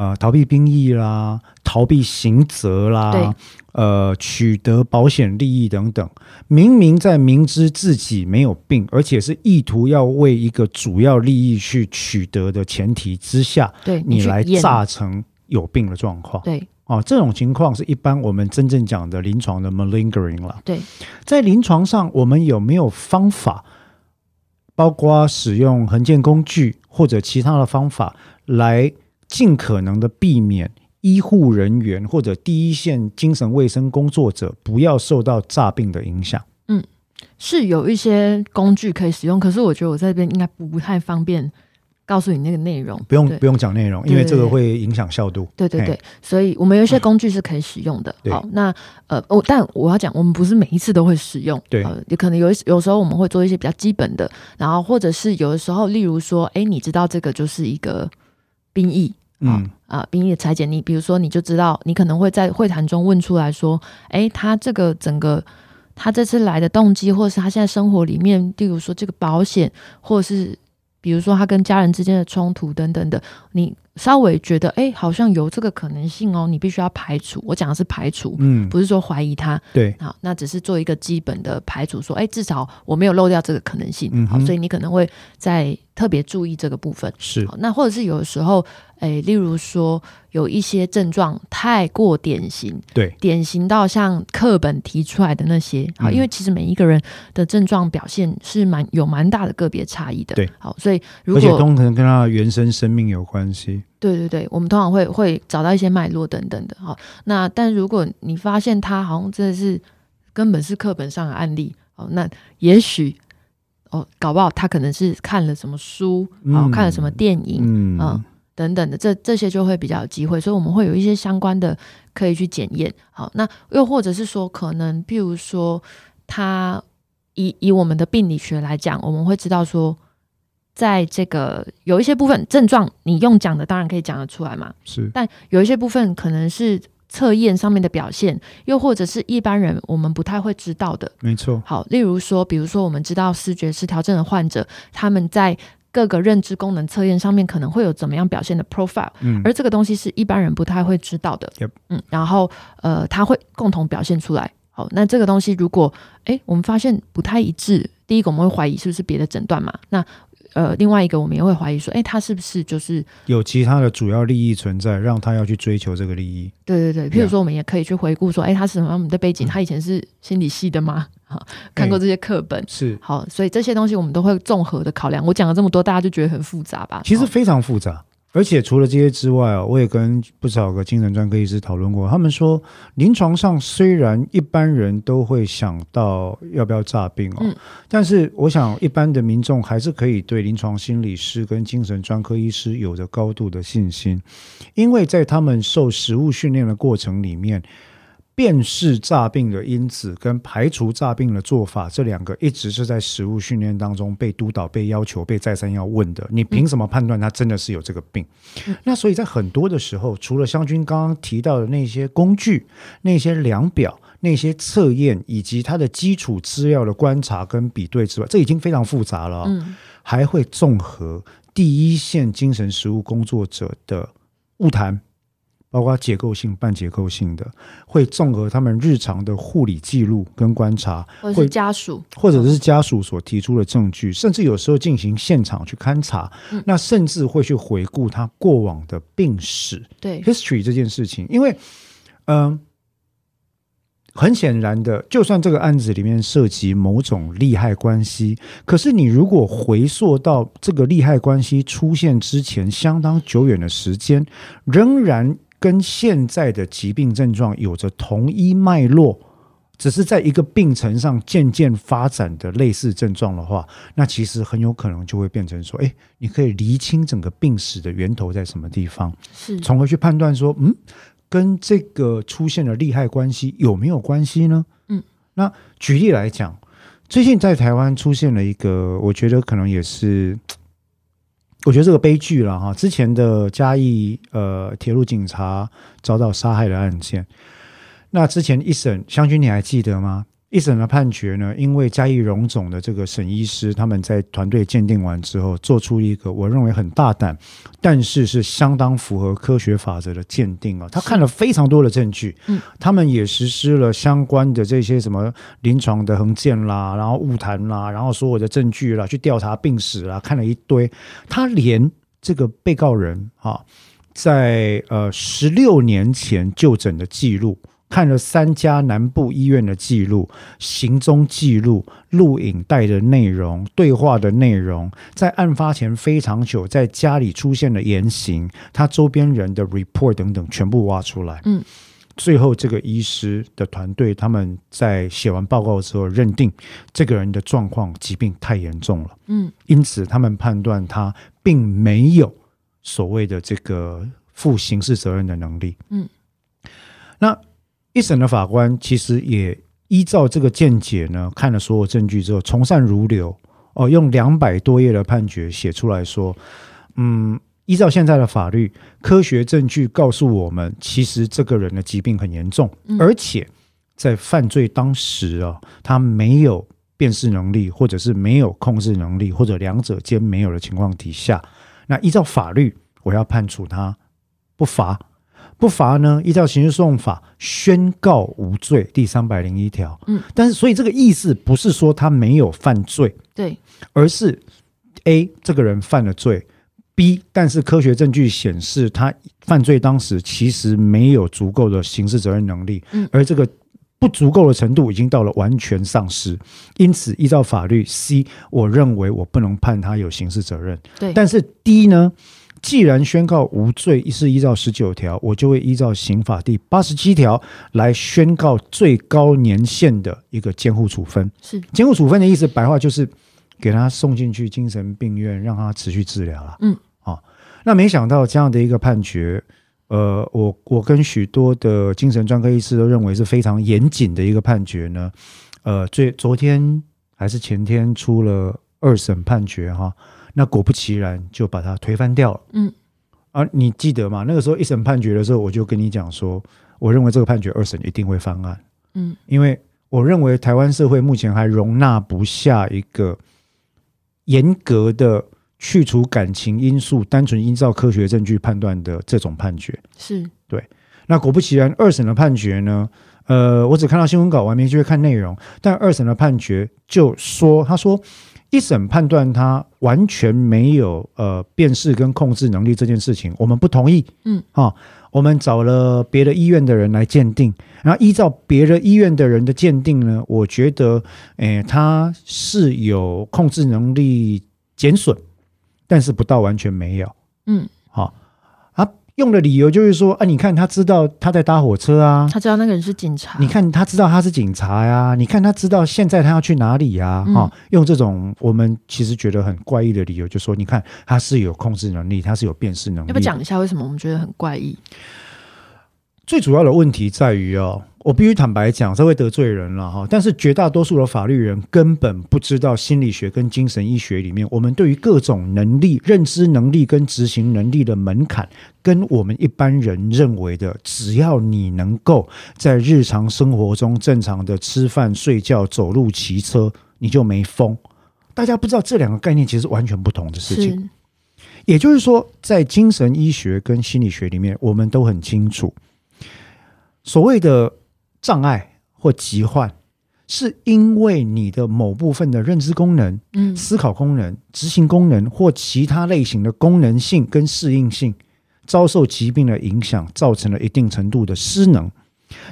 呃逃避兵役啦、逃避刑责对啦、呃取得保险利益等等，明明在明知自己没有病，而且是意图要为一个主要利益去取得的前提之下，对你来去验诈成有病的状况。对啊，这种情况是一般我们真正讲的临床的 malingering 了。对，在临床上，我们有没有方法，包括使用横件工具或者其他的方法，来尽可能的避免医护人员或者第一线精神卫生工作者不要受到诈病的影响？嗯是有一些工具可以使用，可是我觉得我在这边应该不太方便告诉你那个内容，不用不用讲内容，因为这个会影响效度。对对对，所以我们有一些工具是可以使用的。对好，那呃，我但我要讲，我们不是每一次都会使用。对呃，也可能有一有时候我们会做一些比较基本的，然后或者是有的时候，例如说，哎，你知道这个就是一个兵役。嗯啊，兵役的裁剪，你比如说，你就知道，你可能会在会谈中问出来说，诶，他这个整个他这次来的动机，或者是他现在生活里面，例如说这个保险，或者是比如说他跟家人之间的冲突等等的，你稍微觉得，诶，好像有这个可能性哦，你必须要排除。我讲的是排除，嗯，不是说怀疑他。对，好，那只是做一个基本的排除，说，诶，至少我没有漏掉这个可能性。好，嗯好所以你可能会在特别注意这个部分。是好，那或者是有的时候，诶，例如说有一些症状太过典型，对，典型到像课本提出来的那些，好，嗯因为其实每一个人的症状表现是蛮有蛮大的个别差异的。对，好，所以如而且果都可能跟他的原生生命有关系。对对对，我们通常会会找到一些脉络等等的。好，那但如果你发现他好像真的是根本是课本上的案例，哦，那也许哦，搞不好他可能是看了什么书，哦，嗯看了什么电影，嗯。嗯等等的，这这些就会比较有机会，所以我们会有一些相关的可以去检验。好，那又或者是说，可能譬如说，他以以我们的病理学来讲，我们会知道说，在这个有一些部分症状，你用讲的当然可以讲得出来嘛，是。但有一些部分可能是测验上面的表现，又或者是一般人我们不太会知道的。没错，好，例如说，比如说我们知道视觉失调症的患者，他们在各个认知功能测验上面可能会有怎么样表现的 profile，嗯而这个东西是一般人不太会知道的。嗯，然后呃，他会共同表现出来。好，那这个东西如果诶我们发现不太一致，第一个我们会怀疑是不是别的诊断嘛？那呃，另外一个我们也会怀疑说，哎，他是不是就是有其他的主要利益存在，让他要去追求这个利益。对对对，譬如说，我们也可以去回顾说，哎，他是什么样的背景？他以前是心理系的吗？好，看过这些课本。是，好，所以这些东西我们都会综合的考量。我讲了这么多，大家就觉得很复杂吧？哦其实非常复杂。而且除了这些之外啊，我也跟不少个精神专科医师讨论过，他们说，临床上虽然一般人都会想到要不要诈病哦，嗯但是我想一般的民众还是可以对临床心理师跟精神专科医师有着高度的信心，因为在他们受实务训练的过程里面。辨识诈病的因子跟排除诈病的做法，这两个一直是在实务训练当中被督导、被要求、被再三要问的。你凭什么判断他真的是有这个病？那所以在很多的时候，除了湘军刚刚提到的那些工具、那些量表、那些测验，以及它的基础资料的观察跟比对之外，这已经非常复杂了哦、嗯还会综合第一线精神实务工作者的误谈，包括结构性、半结构性的，会综合他们日常的护理记录跟观察，会或者是家属，或者是家属所提出的证据，甚至有时候进行现场去勘查，嗯。那甚至会去回顾他过往的病史对，history 这件事情，因为，嗯、很显然的，就算这个案子里面涉及某种利害关系，可是你如果回溯到这个利害关系出现之前相当久远的时间，仍然跟现在的疾病症状有着同一脉络。只是在一个病程上渐渐发展的类似症状的话，那其实很有可能就会变成说，哎，你可以厘清整个病史的源头在什么地方。是从而去判断说，嗯，跟这个出现的利害关系有没有关系呢？嗯，那举例来讲，最近在台湾出现了一个，我觉得可能也是，我觉得这个悲剧了哈。之前的嘉义呃铁路警察遭到杀害的案件，那之前一审，湘军你还记得吗？一审的判决呢，因为嘉义荣总的这个沈医师他们在团队鉴定完之后，做出一个我认为很大胆，但是是相当符合科学法则的鉴定啊。他看了非常多的证据，嗯，他们也实施了相关的这些什么临床的横件啦，然后误谈啦，然后所有的证据啦，去调查病史啦，看了一堆。他连这个被告人啊，在呃十六年前就诊的记录。看了三家南部医院的记录、行踪记录、录影带的内容、对话的内容，在案发前非常久，在家里出现的言行，他周边人的 report 等等，全部挖出来。嗯，最后这个医师的团队，他们在写完报告之后，认定这个人的状况疾病太严重了，嗯因此他们判断他并没有所谓的这个负刑事责任的能力。嗯，那一审的法官其实也依照这个见解呢，看了所有证据之后，从善如流哦，用两百多页的判决写出来说，嗯，依照现在的法律，科学证据告诉我们，其实这个人的疾病很严重，嗯而且在犯罪当时啊，他没有辨识能力，或者是没有控制能力，或者两者兼没有的情况底下，那依照法律，我要判处他不罚。不罚呢？依照刑事诉讼法宣告无罪，第三百零一条。嗯，但是所以这个意思不是说他没有犯罪，对，而是 A 这个人犯了罪，B 但是科学证据显示他犯罪当时其实没有足够的刑事责任能力，嗯而这个不足够的程度已经到了完全丧失，因此依照法律 C，我认为我不能判他有刑事责任。对，但是 D 呢？既然宣告无罪是依照十九条，我就会依照刑法第八十七条来宣告最高年限的一个监护处分。是监护处分的意思，白话就是给他送进去精神病院，让他持续治疗了。嗯，好、那没想到这样的一个判决，呃，我我跟许多的精神专科医师都认为是非常严谨的一个判决呢。呃，最昨天还是前天出了二审判决哈，那果不其然就把它推翻掉了。嗯，啊，你记得吗？那个时候一审判决的时候，我就跟你讲说，我认为这个判决二审一定会翻案。嗯因为我认为台湾社会目前还容纳不下一个严格的去除感情因素、单纯依照科学证据判断的这种判决。是对那果不其然，二审的判决呢？呃，我只看到新闻稿，我还没去看内容。但二审的判决就说，他说一审判断他完全没有呃辨识跟控制能力这件事情，我们不同意。嗯，啊，我们找了别的医院的人来鉴定，然后依照别的医院的人的鉴定呢，我觉得，诶，他是有控制能力减损，但是不到完全没有。嗯，好、啊，用的理由就是说，啊，你看他知道他在搭火车啊，他知道那个人是警察，你看他知道他是警察呀，你看他知道现在他要去哪里呀，嗯哈、用这种我们其实觉得很怪异的理由，就说你看他是有控制能力，他是有辨识能力。要不讲一下为什么我们觉得很怪异？最主要的问题在于哦，我必须坦白讲，这会得罪人了哈。但是绝大多数的法律人根本不知道心理学跟精神医学里面，我们对于各种能力、认知能力跟执行能力的门槛，跟我们一般人认为的，只要你能够在日常生活中正常的吃饭、睡觉、走路、骑车，你就没疯。大家不知道这两个概念其实完全不同的事情。也就是说，在精神医学跟心理学里面，我们都很清楚，所谓的障碍或疾患，是因为你的某部分的认知功能、嗯思考功能、执行功能或其他类型的功能性跟适应性遭受疾病的影响，造成了一定程度的失能。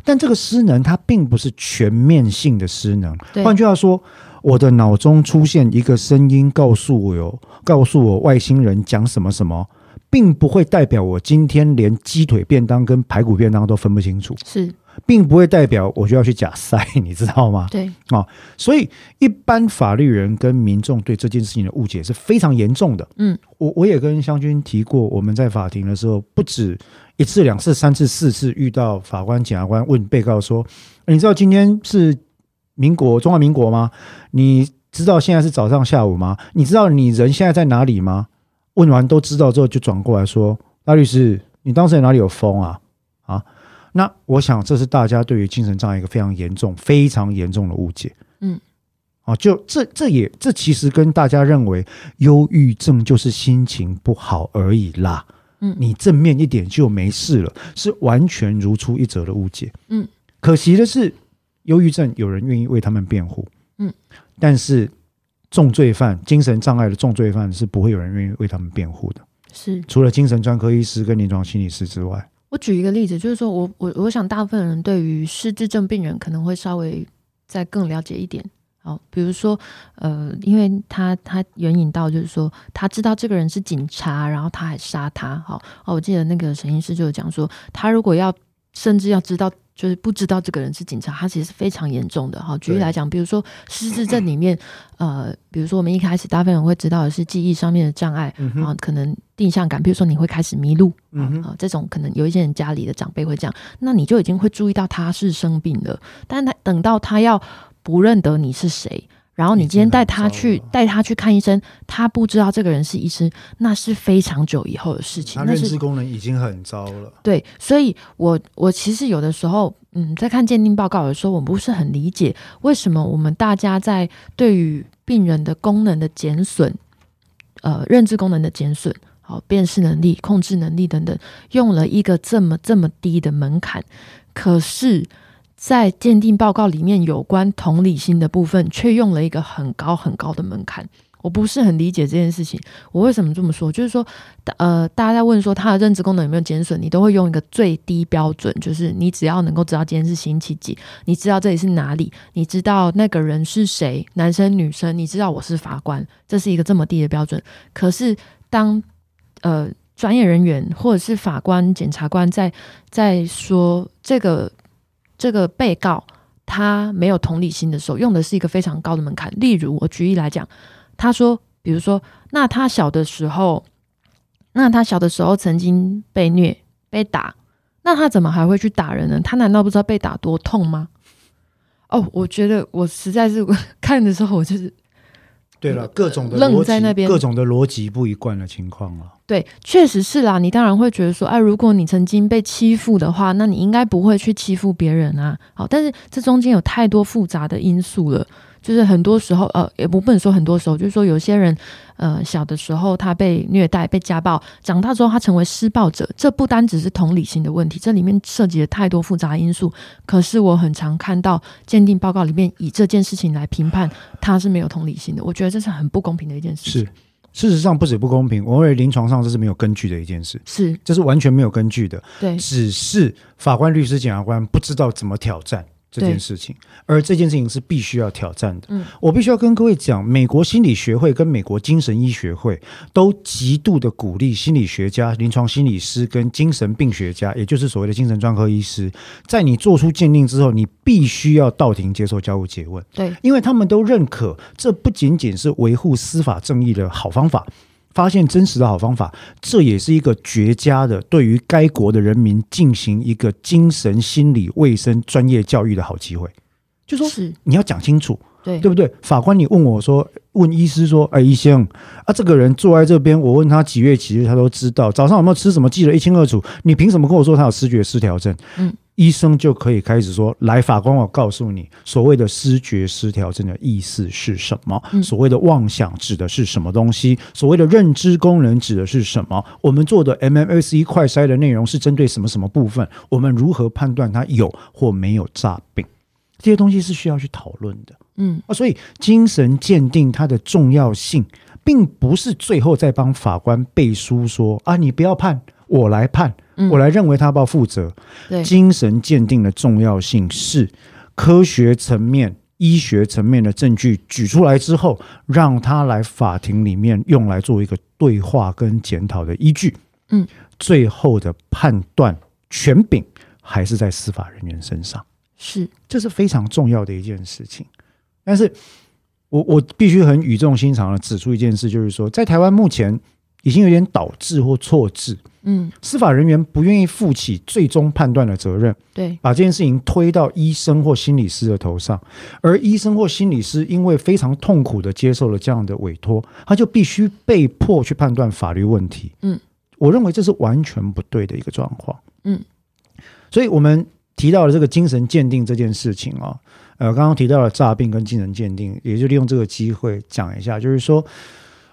但这个失能，它并不是全面性的失能。换句话说，我的脑中出现一个声音，告诉我有，告诉我外星人讲什么什么，并不会代表我今天连鸡腿便当跟排骨便当都分不清楚，是并不会代表我就要去假塞，你知道吗？对啊所以，一般法律人跟民众对这件事情的误解是非常严重的。嗯，我我也跟湘军提过，我们在法庭的时候，不止一次、两次、三次、四次遇到法官、检察官问被告说：“你知道今天是民国中华民国吗？你知道现在是早上下午吗？你知道你人现在在哪里吗？”问完都知道之后，就转过来说：“大律师，你当时哪里有疯啊？啊？”那我想，这是大家对于精神障碍一个非常严重、非常严重的误解。嗯，啊，就这这也这其实跟大家认为忧郁症就是心情不好而已啦。嗯你正面一点就没事了，是完全如出一辙的误解。嗯，可惜的是，忧郁症有人愿意为他们辩护。嗯，但是重罪犯、精神障碍的重罪犯是不会有人愿意为他们辩护的，是。除了精神专科医师跟临床心理师之外。我举一个例子，就是说我我我想大部分人对于失智症病人可能会稍微再更了解一点。好，比如说，呃，因为他他援引到就是说，他知道这个人是警察，然后他还杀他。好，哦，我记得那个沈医师就有讲说，他如果要甚至要知道，就是不知道这个人是警察，他其实是非常严重的。哈，举例来讲，比如说失智症里面，呃，比如说我们一开始大部分人会知道的是记忆上面的障碍，嗯啊，可能定向感，比如说你会开始迷路，啊，这种可能有一些人家里的长辈会这样，那你就已经会注意到他是生病了，但他等到他要不认得你是谁，然后你今天带他去带他去看医生，他不知道这个人是医生，那是非常久以后的事情，他认知功能已经很糟了。对，所以我我其实有的时候，嗯，在看鉴定报告的时候，我不是很理解为什么我们大家在对于病人的功能的减损，呃，认知功能的减损，好、辨识能力、控制能力等等，用了一个这么这么低的门槛，可是，在鉴定报告里面有关同理心的部分，却用了一个很高很高的门槛。我不是很理解这件事情。我为什么这么说？就是说，呃，大家在问说他的认知功能有没有减损，你都会用一个最低标准，就是你只要能够知道今天是星期几，你知道这里是哪里，你知道那个人是谁，男生女生，你知道我是法官，这是一个这么低的标准。可是当呃专业人员或者是法官、检察官在在说这个这个被告他没有同理心的时候，用的是一个非常高的门槛。例如，我举例来讲，他说，比如说，那他小的时候，那他小的时候曾经被虐、被打，那他怎么还会去打人呢？他难道不知道被打多痛吗？哦，我觉得我实在是看的时候，我就是对了，各种的愣逻辑在那边各种的逻辑不一贯的情况了。对，确实是啦。你当然会觉得说，哎，如果你曾经被欺负的话，那你应该不会去欺负别人啊。好，但是这中间有太多复杂的因素了。就是很多时候，呃，也不不能说很多时候，就是说有些人，呃，小的时候他被虐待、被家暴，长大之后他成为施暴者，这不单只是同理心的问题，这里面涉及了太多复杂因素。可是我很常看到鉴定报告里面以这件事情来评判他是没有同理心的，我觉得这是很不公平的一件事情。是，事实上不止不公平，我认为临床上这是没有根据的一件事，是，这是完全没有根据的，对，只是法官、律师、检察官不知道怎么挑战。这件事情，而这件事情是必须要挑战的。嗯，我必须要跟各位讲，美国心理学会跟美国精神医学会都极度的鼓励心理学家、临床心理师跟精神病学家，也就是所谓的精神专科医师，在你做出鉴定之后，你必须要到庭接受交互诘问。对，因为他们都认可，这不仅仅是维护司法正义的好方法，发现真实的好方法，这也是一个绝佳的对于该国的人民进行一个精神心理卫生专业教育的好机会。就说是，你要讲清楚，对，对不对？法官，你问我说，问医师说，哎，医生啊，这个人坐在这边，我问他几月几日，他都知道，早上有没有吃什么，记得一清二楚。你凭什么跟我说他有视觉失调症？嗯，医生就可以开始说，来，法官，我告诉你，所谓的失觉失调症的意思是什么？嗯所谓的妄想指的是什么东西？所谓的认知功能指的是什么？我们做的 MMSE 快筛的内容是针对什么什么部分？我们如何判断他有或没有诈病？这些东西是需要去讨论的。嗯，啊，所以精神鉴定它的重要性，并不是最后再帮法官背书说啊，你不要判，我来判，嗯我来认为他要不要负责。精神鉴定的重要性是科学层面、医学层面的证据举出来之后，让他来法庭里面用来做一个对话跟检讨的依据。嗯，最后的判断权柄还是在司法人员身上。是，这是非常重要的一件事情。但是我我必须很语重心长的指出一件事，就是说，在台湾目前已经有点倒置或错置，嗯，司法人员不愿意负起最终判断的责任，对，把这件事情推到医生或心理师的头上，而医生或心理师因为非常痛苦的接受了这样的委托，他就必须被迫去判断法律问题。嗯，我认为这是完全不对的一个状况。嗯，所以我们提到了这个精神鉴定这件事情啊、呃，刚刚提到了诈病跟精神鉴定，也就利用这个机会讲一下，就是说，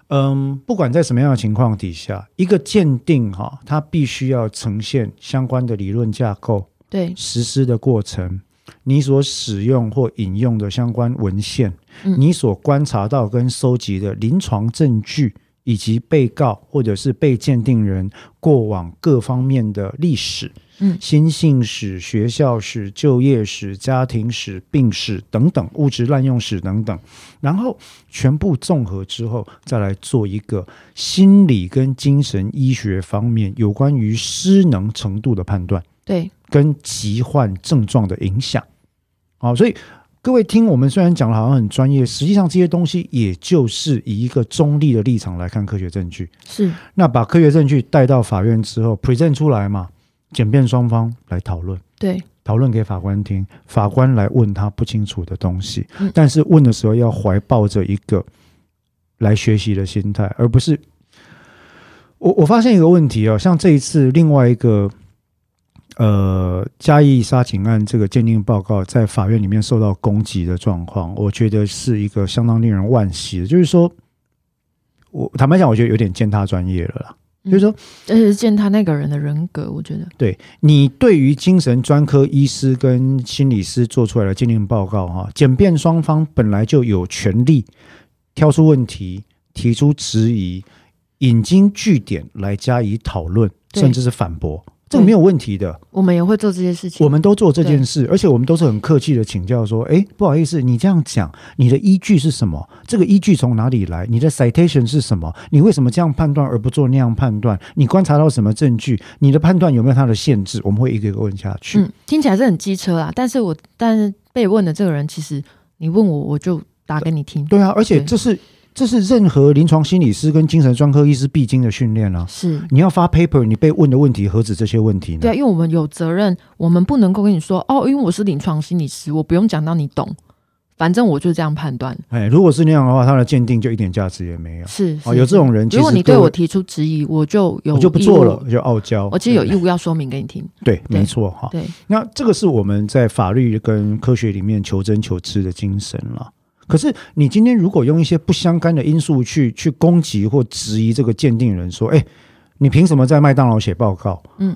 嗯，不管在什么样的情况底下，一个鉴定哈、它必须要呈现相关的理论架构、对，实施的过程，你所使用或引用的相关文献，嗯。你所观察到跟收集的临床证据，以及被告或者是被鉴定人过往各方面的历史，嗯心性史、学校史、就业史、家庭史、病史等等，物质滥用史等等，然后全部综合之后，再来做一个心理跟精神医学方面有关于失能程度的判断。对，跟疾患症状的影响。好，所以各位听我们虽然讲的好像很专业，实际上这些东西也就是以一个中立的立场来看科学证据。是，那把科学证据带到法院之后，present 出来嘛，检辩双方来讨论。对，讨论给法官听，法官来问他不清楚的东西，嗯但是问的时候要怀抱着一个来学习的心态，而不是我我发现一个问题哦，像这一次另外一个呃嘉义杀警案这个鉴定报告在法院里面受到攻击的状况，我觉得是一个相当令人惋惜的，就是说。我坦白讲，我觉得有点践踏专业了啦。嗯就是说，而且是见他那个人的人格，我觉得对你对于精神专科医师跟心理师做出来的鉴定报告，哈，检辩双方本来就有权利挑出问题、提出质疑、引经据典来加以讨论，甚至是反驳，这个没有问题的。我们也会做这些事情。我们都做这件事，而且我们都是很客气的请教说：“诶，不好意思，你这样讲，你的依据是什么？这个依据从哪里来？你的 citation 是什么？你为什么这样判断而不做那样判断？你观察到什么证据？你的判断有没有它的限制？我们会一个一个问下去。嗯，听起来是很机车啦，但是我但是被问的这个人，其实你问我，我就打给你听。对啊，而且这是这是任何临床心理师跟精神专科医师必经的训练啊。是，你要发 paper，你被问的问题何止这些问题呢？对啊，因为我们有责任，我们不能够跟你说哦，因为我是临床心理师，我不用讲到你懂，反正我就这样判断。哎，如果是那样的话，他的鉴定就一点价值也没有。是，哦，有这种人，如果你对我提出质疑，我就有我就不做了，，就傲娇。我其实有义务要说明给你听。对，对没错哈。对，那这个是我们在法律跟科学里面求真求知的精神了。可是你今天如果用一些不相干的因素去去攻击或质疑这个鉴定人，说：“哎，你凭什么在麦当劳写报告？”嗯，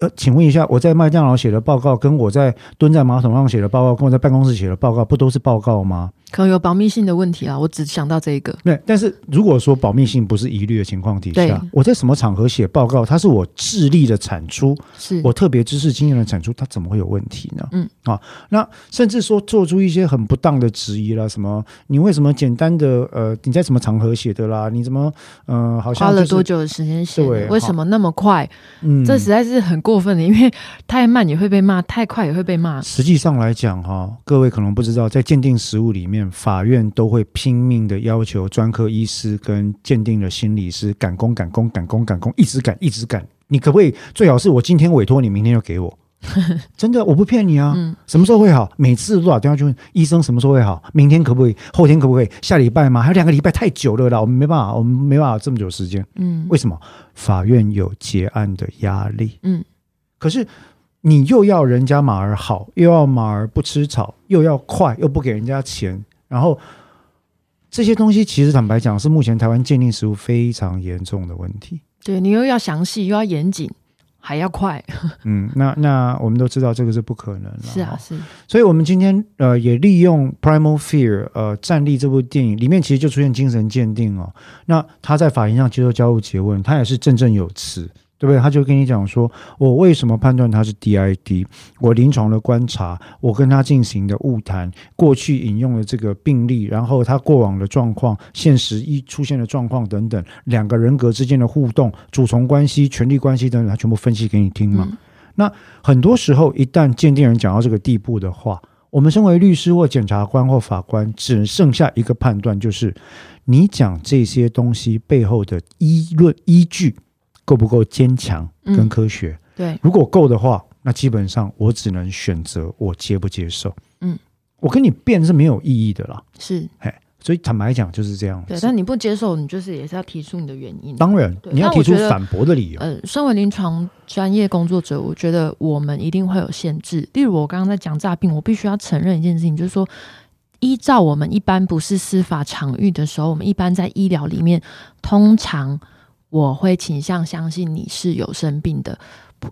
呃呃，请问一下，我在麦当劳写的报告，跟我在蹲在马桶上写的报告，跟我在办公室写的报告，不都是报告吗？可能有保密性的问题啊，我只想到这个。对，但是如果说保密性不是疑虑的情况底下，我在什么场合写报告，它是我智力的产出，是，我特别知识经验的产出，它怎么会有问题呢？嗯啊，那甚至说做出一些很不当的质疑啦，什么你为什么简单的呃你在什么场合写的啦？你怎么呃好像、花就是、了多久的时间写对？为什么那么快？嗯这实在是很过分的，因为太慢也会被骂，太快也会被骂。实际上来讲，哈，各位可能不知道，在鉴定实务里面，法院都会拼命的要求专科医师跟鉴定的心理师赶工、赶工、赶工、赶工，一直赶、一直赶。你可不可以最好是我今天委托你，明天就给我？真的，我不骗你啊！嗯，什么时候会好？每次都打电话去问医生什么时候会好，明天可不可以？后天可不可以？下礼拜吗？还有两个礼拜太久了啦，我们没办法，我们没办法这么久时间。嗯为什么？法院有结案的压力。嗯，可是你又要人家马儿好，又要马儿不吃草，又要快，又不给人家钱，然后这些东西其实坦白讲，是目前台湾鉴定实务非常严重的问题。对你又要详细，又要严谨，还要快。嗯，那那我们都知道这个是不可能了。是啊，是，所以我们今天呃也利用《Primal Fear》呃《战力》这部电影里面，其实就出现精神鉴定哦。那他在法庭上接受交互诘问，他也是振振有词，对不对？他就跟你讲说，我为什么判断他是 DID，我临床的观察，我跟他进行的误谈，过去引用的这个病例，然后他过往的状况、现实一出现的状况等等，两个人格之间的互动、主从关系、权力关系等等，他全部分析给你听嘛。嗯很多时候，一旦鉴定人讲到这个地步的话，我们身为律师或检察官或法官，只剩下一个判断，就是你讲这些东西背后的依论依据够不够坚强跟嗯科学。对，如果够的话，那基本上我只能选择我接不接受。嗯，我跟你辩是没有意义的啦。是，嘿，所以坦白讲就是这样对。子。但你不接受，你就是也是要提出你的原因。当然，你要提出反驳的理由。呃，身为临床专业工作者，我觉得我们一定会有限制。例如，我刚刚在讲诈病，我必须要承认一件事情，就是说，依照我们一般不是司法场域的时候，我们一般在医疗里面，通常我会倾向相信你是有生病的。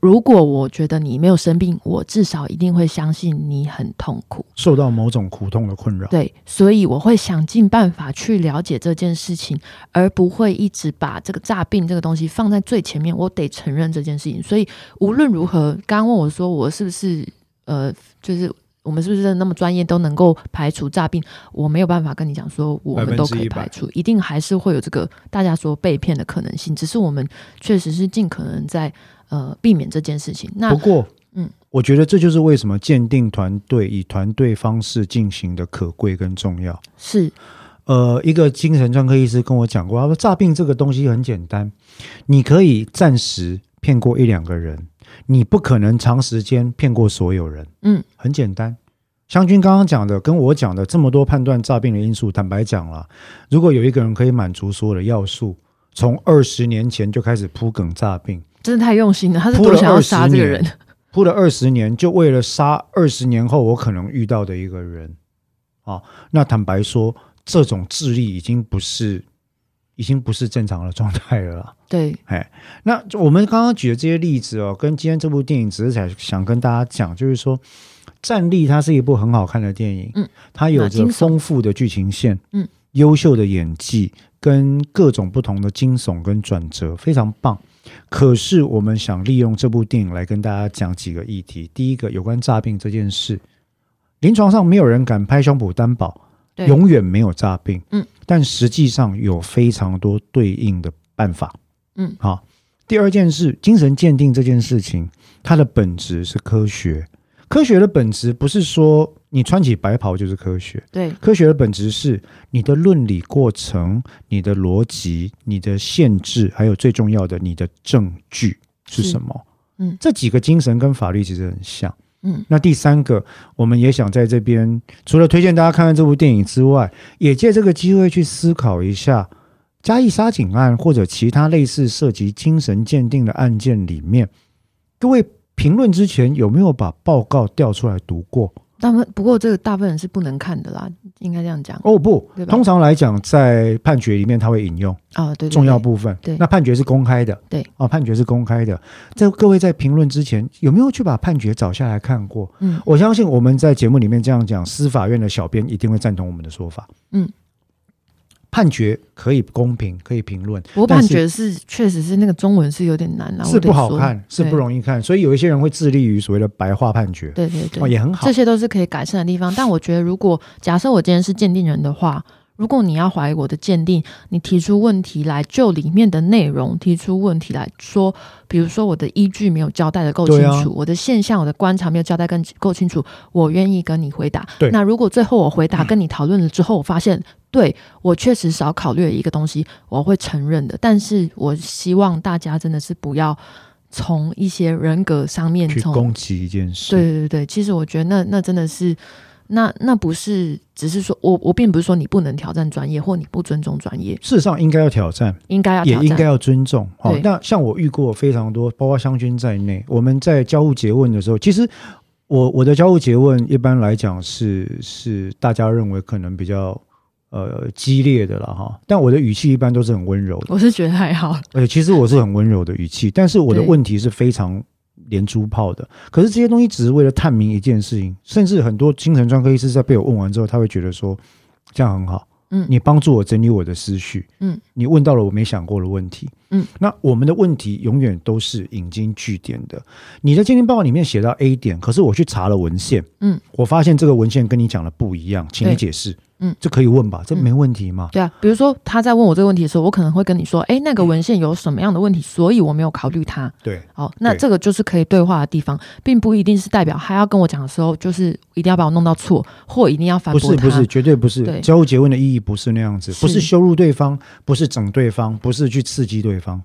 如果我觉得你没有生病，我至少一定会相信你很痛苦。受到某种苦痛的困扰。对，所以我会想尽办法去了解这件事情，而不会一直把这个诈病这个东西放在最前面。我得承认这件事情。所以无论如何，刚刚问我说我是不是呃，就是我们是不是那么专业都能够排除诈病？我没有办法跟你讲说我们都可以排除，一定还是会有这个大家说被骗的可能性。只是我们确实是尽可能在呃避免这件事情。那不过，嗯，我觉得这就是为什么鉴定团队以团队方式进行的可贵跟重要。是呃，一个精神专科医师跟我讲过，他说诈病这个东西很简单，你可以暂时骗过一两个人，你不可能长时间骗过所有人。嗯，很简单。湘军刚刚讲的，跟我讲的这么多判断诈骗的因素，坦白讲了，如果有一个人可以满足所有的要素，从二十年前就开始铺梗诈病，真的太用心了，他是多想要杀这个人年，铺了二十年，就为了杀二十年后我可能遇到的一个人啊。那坦白说，这种智力已经不是，已经不是正常的状态了啦。对，哎，那我们刚刚举的这些例子哦，跟今天这部电影只是想想跟大家讲，就是说，《战力》它是一部很好看的电影，嗯，它有着丰富的剧情线，嗯，优秀的演技跟各种不同的惊悚跟转折，非常棒。可是我们想利用这部电影来跟大家讲几个议题。第一个，有关诈病这件事，临床上没有人敢拍胸脯担保，对，永远没有诈病，嗯，但实际上有非常多对应的办法，嗯好。第二件事，精神鉴定这件事情，它的本质是科学。科学的本质不是说你穿起白袍就是科学，对，科学的本质是你的论理过程、你的逻辑、你的限制，还有最重要的你的证据是是什么？嗯这几个精神跟法律其实很像。嗯，那第三个，我们也想在这边，除了推荐大家看看这部电影之外，也借这个机会去思考一下嘉义杀警案或者其他类似涉及精神鉴定的案件里面，各位评论之前有没有把报告调出来读过？大部分不过这个大部分人是不能看的啦，应该这样讲。哦不通常来讲，在判决里面他会引用啊，对对重要部分。对那判决是公开的。对，啊，判决是公开的。在各位在评论之前，有没有去把判决找下来看过？嗯我相信我们在节目里面这样讲，司法院的小编一定会赞同我们的说法。嗯，判决可以公平，可以评论，不过但是判决是确实是那个中文是有点难啊，是不好看，是不容易看，所以有一些人会致力于所谓的白话判决，对对对，也很好这。些都是可以改善的地方。但我觉得，如果假设我今天是鉴定人的话，如果你要怀疑我的鉴定，你提出问题来就里面的内容提出问题来说，比如说我的依据没有交代的够清楚，我的现象、我的观察没有交代更够清楚，我愿意跟你回答。那如果最后我回答跟你讨论了之后，我发现对我确实少考虑了一个东西，我会承认的。但是我希望大家真的是不要从一些人格上面去攻击一件事，对对对对，其实我觉得那那真的是，那那不是只是说我我并不是说你不能挑战专业或你不尊重专业，事实上应该要挑战，应该要。也应该要尊重。好、对那像我遇过非常多，包括湘军在内，我们在交互诘问的时候，其实我我的交互诘问一般来讲是是大家认为可能比较呃激烈的了哈，但我的语气一般都是很温柔的，我是觉得还好，而且其实我是很温柔的语气，但是我的问题是非常。连珠炮的，可是这些东西只是为了探明一件事情，甚至很多精神专科医师在被我问完之后，他会觉得说这样很好，嗯。你帮助我整理我的思绪，嗯，你问到了我没想过的问题，嗯，那我们的问题永远都是引经据典的。你的鉴定报告里面写到 A 点，可是我去查了文献，嗯，我发现这个文献跟你讲的不一样，请你解释，嗯，这可以问吧？这没问题嘛？对啊，比如说他在问我这个问题的时候，我可能会跟你说，哎，那个文献有什么样的问题，所以我没有考虑它。对，好，那这个就是可以对话的地方，并不一定是代表他要跟我讲的时候，就是一定要把我弄到错，或一定要反驳他。不是不是，绝对不是。对交互诘问的意义不是那样子，不是羞辱对方，不是整对方，不是去刺激对方，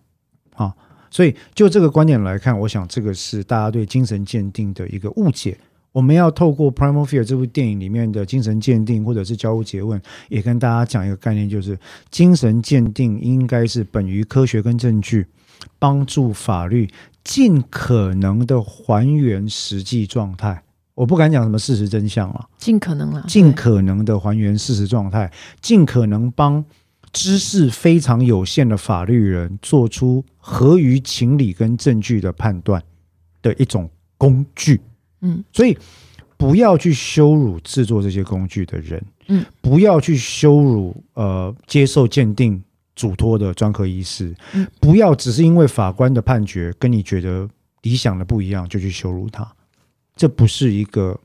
啊。所以就这个观点来看，我想这个是大家对精神鉴定的一个误解。我们要透过《Primal Fear》这部电影里面的精神鉴定，或者是交互诘问，也跟大家讲一个概念，就是精神鉴定应该是本于科学跟证据，帮助法律尽可能的还原实际状态。我不敢讲什么事实真相了。尽可能了，尽可能的还原事实状态，尽可能帮知识非常有限的法律人做出合于情理跟证据的判断的一种工具。嗯，所以不要去羞辱制作这些工具的人，嗯，不要去羞辱呃接受鉴定嘱托的专科医师，嗯，不要只是因为法官的判决跟你觉得理想的不一样就去羞辱他，这不是一个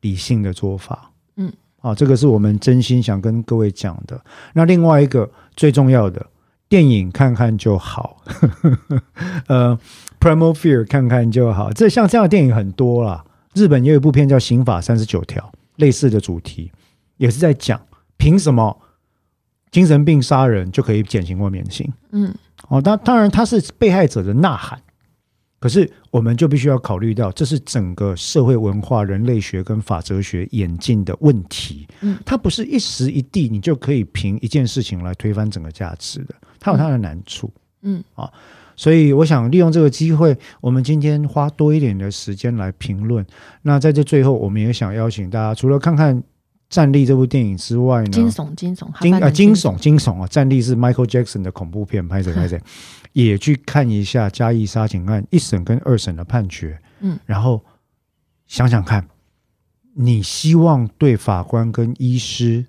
理性的做法。嗯，啊，这个是我们真心想跟各位讲的。那另外一个最重要的，电影看看就好，呃，Primal Fear 看看就好。这像这样的电影很多啦，日本也有一部片叫《刑法三十九条》，类似的主题，也是在讲凭什么精神病杀人就可以减刑或免刑。嗯哦，当当然他是被害者的呐喊，可是我们就必须要考虑到，这是整个社会文化、人类学跟法哲学演进的问题。嗯，它不是一时一地你就可以凭一件事情来推翻整个价值的，它有它的难处。嗯啊，所以我想利用这个机会，我们今天花多一点的时间来评论。那在这最后，我们也想邀请大家，除了看看《战栗》这部电影之外呢，惊悚惊悚，惊啊惊悚惊悚啊！战栗是 Michael Jackson 的恐怖片，拍着拍着 也去看一下嘉义杀警案一审跟二审的判决，嗯，然后想想看，你希望对法官跟医师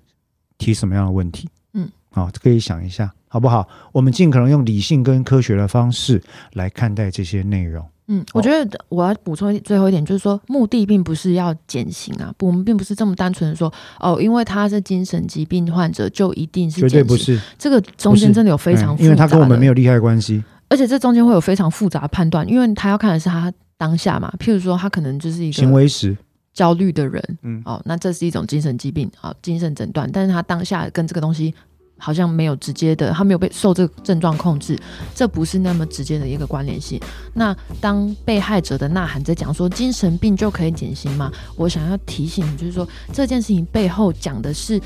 提什么样的问题？嗯，啊，可以想一下，好不好？我们尽可能用理性跟科学的方式来看待这些内容。嗯，我觉得我要补充一最后一点，就是说目的并不是要减刑啊，我们并不是这么单纯的说哦，因为他是精神疾病患者就一定是绝对，不是，这个中间真的有非常复杂，嗯因为他跟我们没有利害关系。而且这中间会有非常复杂的判断，因为他要看的是他当下嘛，譬如说他可能就是一个行为时，焦虑的人，嗯哦，那这是一种精神疾病啊、精神诊断，但是他当下跟这个东西好像没有直接的，他没有被受这个症状控制，这不是那么直接的一个关联性。那当被害者的呐喊在讲说精神病就可以减刑吗？我想要提醒你，就是说这件事情背后讲的是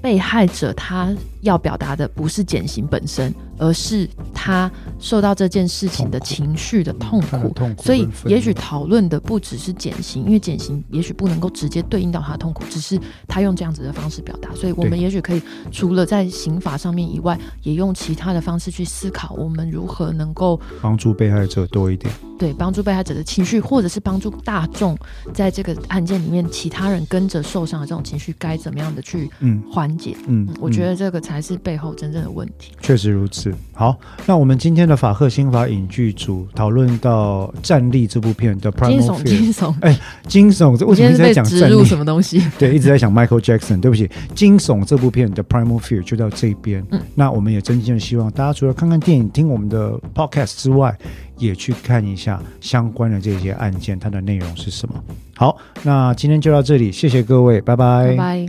被害者他要表达的不是减刑本身，而是他受到这件事情的情绪的痛苦。所以也许讨论的不只是减刑，因为减刑也许不能够直接对应到他的痛苦，只是他用这样子的方式表达。所以，我们也许可以除了在刑法上面以外，也用其他的方式去思考，我们如何能够帮助被害者多一点。对帮助被害者的情绪，或者是帮助大众在这个案件里面其他人跟着受伤的这种情绪，该怎么样的去嗯缓解？嗯嗯，我觉得得这个才是背后真正的问题。确实如此。好，那我们今天的法赫新法影剧组讨论到《战力》这部片的 Primal 惊悚，Fear，惊悚，哎惊悚，这为什么一直在讲植入？什么东西？对，一直在想 Michael Jackson。对不起，惊悚这部片的 Primal Fear 就到这边。嗯那我们也真心的希望大家除了看看电影、听我们的 Podcast 之外，也去看一下相关的这些案件，它的内容是什么。好，那今天就到这里，谢谢各位，拜拜拜。